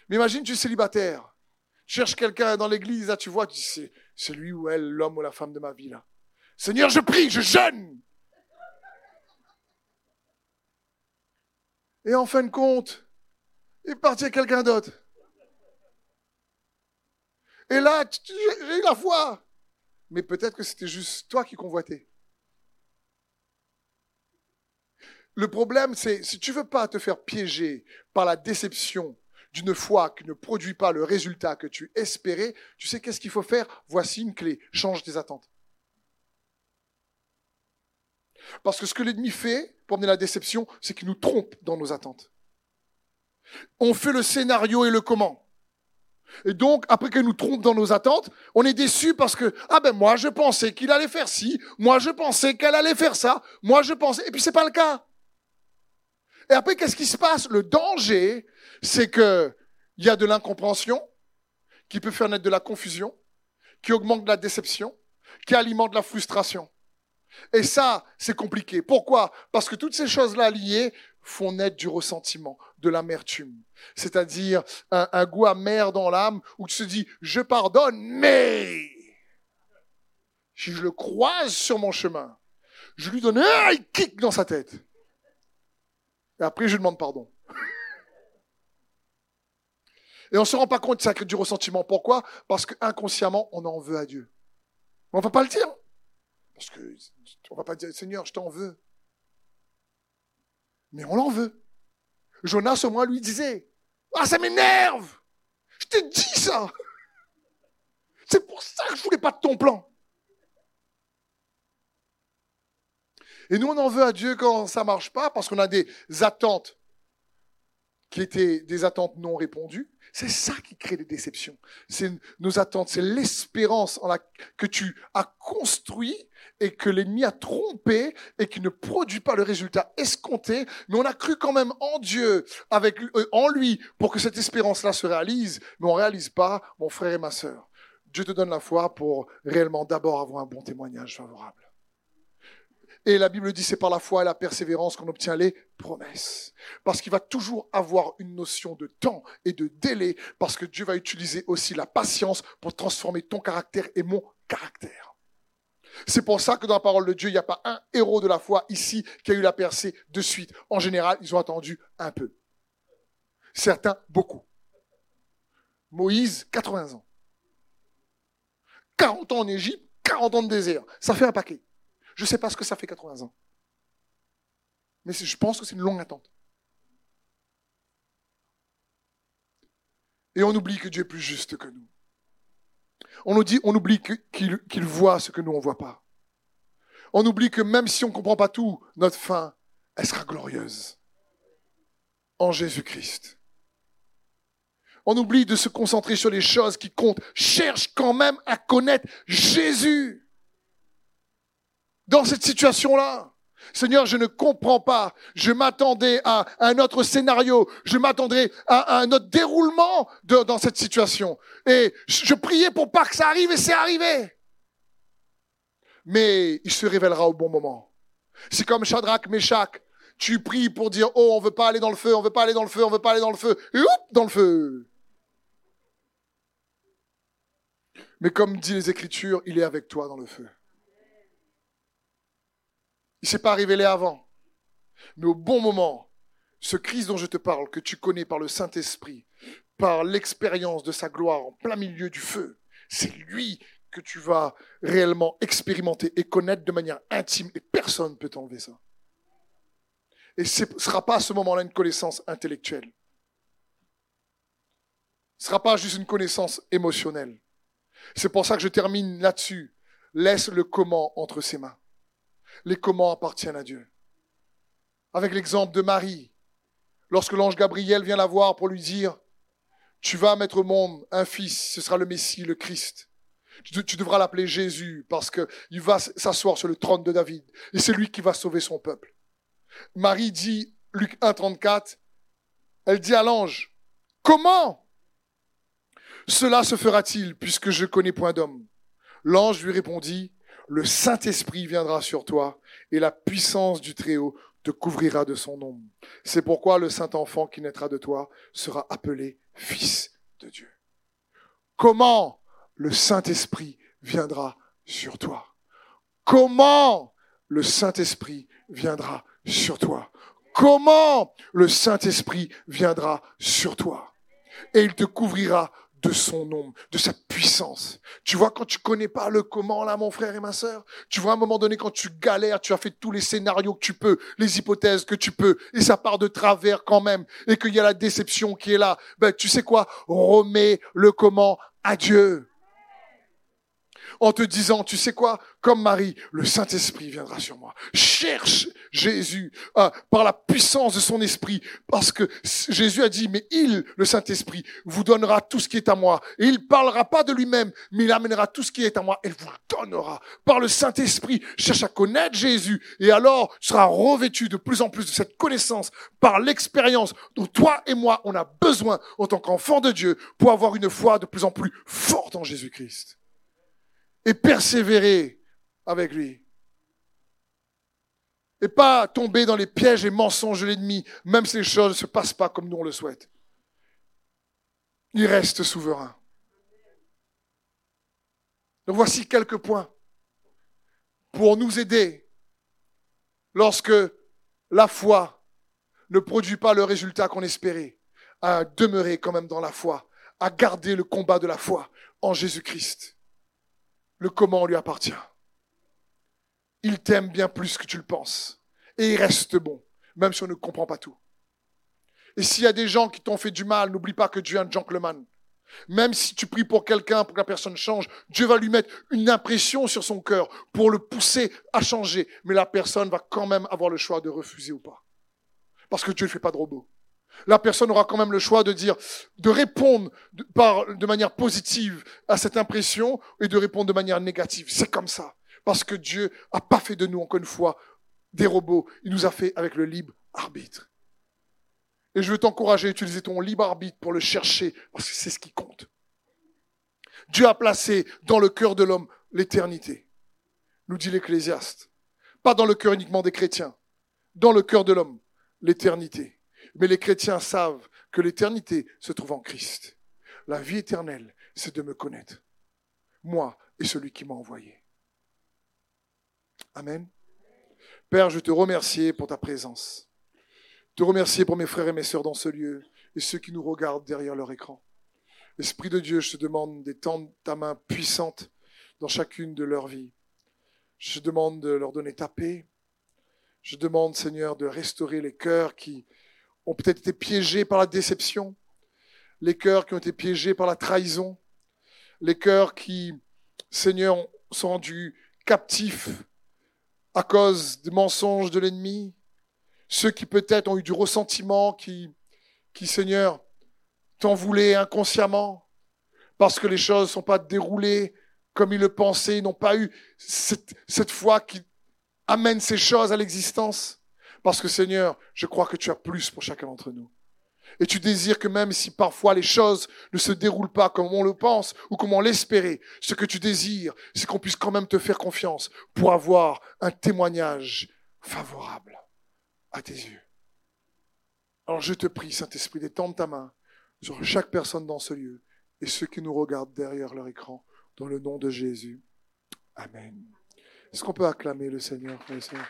Mais imagine, tu es célibataire. Tu cherches quelqu'un dans l'église, là, tu vois, tu dis, c'est lui ou elle, l'homme ou la femme de ma vie, là. Seigneur, je prie, je jeûne. Et en fin de compte, il est parti à quelqu'un d'autre. Et là, j'ai eu la foi. Mais peut-être que c'était juste toi qui convoitais. Le problème, c'est si tu veux pas te faire piéger par la déception d'une foi qui ne produit pas le résultat que tu espérais, tu sais qu'est-ce qu'il faut faire? Voici une clé, change tes attentes. Parce que ce que l'ennemi fait pour amener la déception, c'est qu'il nous trompe dans nos attentes. On fait le scénario et le comment. Et donc, après qu'il nous trompe dans nos attentes, on est déçu parce que, ah ben moi je pensais qu'il allait faire ci, moi je pensais qu'elle allait faire ça, moi je pensais, et puis c'est pas le cas. Et après, qu'est-ce qui se passe? Le danger, c'est que il y a de l'incompréhension qui peut faire naître de la confusion, qui augmente la déception, qui alimente la frustration. Et ça, c'est compliqué. Pourquoi? Parce que toutes ces choses-là liées font naître du ressentiment, de l'amertume. C'est-à-dire un, goût amer dans l'âme où tu te dis, je pardonne, mais si je le croise sur mon chemin, je lui donne un kick dans sa tête. Et après, je demande pardon. <laughs> Et on ne se rend pas compte que ça crée du ressentiment. Pourquoi? Parce qu'inconsciemment, on en veut à Dieu. on ne va pas le dire. Parce que on va pas dire, Seigneur, je t'en veux. Mais on l'en veut. Jonas, au moins, lui disait, ah, ça m'énerve. Je t'ai dit ça. C'est pour ça que je voulais pas de ton plan. Et nous, on en veut à Dieu quand ça marche pas, parce qu'on a des attentes qui étaient des attentes non répondues. C'est ça qui crée des déceptions. C'est nos attentes, c'est l'espérance en la, que tu as construit et que l'ennemi a trompé et qui ne produit pas le résultat escompté. Mais on a cru quand même en Dieu, euh, en lui, pour que cette espérance-là se réalise. Mais on réalise pas, mon frère et ma sœur. Dieu te donne la foi pour réellement d'abord avoir un bon témoignage favorable. Et la Bible dit c'est par la foi et la persévérance qu'on obtient les promesses. Parce qu'il va toujours avoir une notion de temps et de délai, parce que Dieu va utiliser aussi la patience pour transformer ton caractère et mon caractère. C'est pour ça que dans la parole de Dieu, il n'y a pas un héros de la foi ici qui a eu la percée de suite. En général, ils ont attendu un peu. Certains, beaucoup. Moïse, 80 ans. 40 ans en Égypte, 40 ans de désert. Ça fait un paquet. Je ne sais pas ce que ça fait 80 ans. Mais je pense que c'est une longue attente. Et on oublie que Dieu est plus juste que nous. On nous dit, on oublie qu'il voit ce que nous on ne voit pas. On oublie que même si on ne comprend pas tout, notre fin, elle sera glorieuse. En Jésus-Christ. On oublie de se concentrer sur les choses qui comptent. Cherche quand même à connaître Jésus. Dans cette situation-là. Seigneur, je ne comprends pas. Je m'attendais à un autre scénario. Je m'attendais à un autre déroulement dans cette situation. Et je priais pour pas que ça arrive et c'est arrivé. Mais il se révélera au bon moment. C'est comme Shadrach, Meshach. Tu pries pour dire, oh, on veut pas aller dans le feu, on veut pas aller dans le feu, on veut pas aller dans le feu. Et hop, dans le feu. Mais comme dit les Écritures, il est avec toi dans le feu. Il ne s'est pas révélé avant. Mais au bon moment, ce Christ dont je te parle, que tu connais par le Saint-Esprit, par l'expérience de sa gloire en plein milieu du feu, c'est lui que tu vas réellement expérimenter et connaître de manière intime et personne ne peut t'enlever ça. Et ce ne sera pas à ce moment-là une connaissance intellectuelle. Ce ne sera pas juste une connaissance émotionnelle. C'est pour ça que je termine là-dessus. Laisse le comment entre ses mains les comment appartiennent à Dieu. Avec l'exemple de Marie, lorsque l'ange Gabriel vient la voir pour lui dire, tu vas mettre au monde un fils, ce sera le Messie, le Christ. Tu, devras l'appeler Jésus parce qu'il va s'asseoir sur le trône de David et c'est lui qui va sauver son peuple. Marie dit, Luc 1, 34, elle dit à l'ange, comment cela se fera-t-il puisque je connais point d'homme? L'ange lui répondit, le Saint-Esprit viendra sur toi et la puissance du Très-Haut te couvrira de son ombre. C'est pourquoi le Saint-Enfant qui naîtra de toi sera appelé Fils de Dieu. Comment le Saint-Esprit viendra sur toi? Comment le Saint-Esprit viendra sur toi? Comment le Saint-Esprit viendra sur toi? Et il te couvrira de son nom, de sa puissance. Tu vois, quand tu connais pas le comment, là, mon frère et ma sœur, tu vois, à un moment donné, quand tu galères, tu as fait tous les scénarios que tu peux, les hypothèses que tu peux, et ça part de travers quand même, et qu'il y a la déception qui est là, ben, tu sais quoi? Remets le comment à Dieu en te disant, tu sais quoi, comme Marie, le Saint-Esprit viendra sur moi. Cherche Jésus par la puissance de son esprit, parce que Jésus a dit, mais il, le Saint-Esprit, vous donnera tout ce qui est à moi. Et il parlera pas de lui-même, mais il amènera tout ce qui est à moi et vous le donnera. Par le Saint-Esprit, cherche à connaître Jésus, et alors tu seras revêtu de plus en plus de cette connaissance par l'expérience dont toi et moi, on a besoin en tant qu'enfant de Dieu pour avoir une foi de plus en plus forte en Jésus-Christ et persévérer avec lui. Et pas tomber dans les pièges et mensonges de l'ennemi, même si les choses ne se passent pas comme nous on le souhaite. Il reste souverain. Donc voici quelques points pour nous aider lorsque la foi ne produit pas le résultat qu'on espérait, à demeurer quand même dans la foi, à garder le combat de la foi en Jésus-Christ le comment lui appartient. Il t'aime bien plus que tu le penses. Et il reste bon, même si on ne comprend pas tout. Et s'il y a des gens qui t'ont fait du mal, n'oublie pas que Dieu est un gentleman. Même si tu pries pour quelqu'un, pour que la personne change, Dieu va lui mettre une impression sur son cœur pour le pousser à changer. Mais la personne va quand même avoir le choix de refuser ou pas. Parce que Dieu ne fait pas de robot la personne aura quand même le choix de dire, de répondre par, de manière positive à cette impression et de répondre de manière négative. C'est comme ça. Parce que Dieu a pas fait de nous, encore une fois, des robots. Il nous a fait avec le libre arbitre. Et je veux t'encourager à utiliser ton libre arbitre pour le chercher, parce que c'est ce qui compte. Dieu a placé dans le cœur de l'homme l'éternité, nous dit l'Ecclésiaste. Pas dans le cœur uniquement des chrétiens, dans le cœur de l'homme, l'éternité. Mais les chrétiens savent que l'éternité se trouve en Christ. La vie éternelle, c'est de me connaître. Moi et celui qui m'a envoyé. Amen. Père, je te remercie pour ta présence. Te remercie pour mes frères et mes sœurs dans ce lieu et ceux qui nous regardent derrière leur écran. Esprit de Dieu, je te demande d'étendre ta main puissante dans chacune de leurs vies. Je demande de leur donner ta paix. Je demande, Seigneur, de restaurer les cœurs qui ont peut-être été piégés par la déception, les cœurs qui ont été piégés par la trahison, les cœurs qui, Seigneur, sont rendus captifs à cause des mensonges de l'ennemi, ceux qui peut-être ont eu du ressentiment, qui, qui, Seigneur, t'en voulaient inconsciemment parce que les choses ne sont pas déroulées comme ils le pensaient, ils n'ont pas eu cette, cette foi qui amène ces choses à l'existence. Parce que Seigneur, je crois que tu as plus pour chacun d'entre nous. Et tu désires que même si parfois les choses ne se déroulent pas comme on le pense ou comme on l'espérait, ce que tu désires, c'est qu'on puisse quand même te faire confiance pour avoir un témoignage favorable à tes yeux. Alors je te prie, Saint-Esprit, d'étendre ta main sur chaque personne dans ce lieu et ceux qui nous regardent derrière leur écran, dans le nom de Jésus. Amen. Est-ce qu'on peut acclamer le Seigneur, frère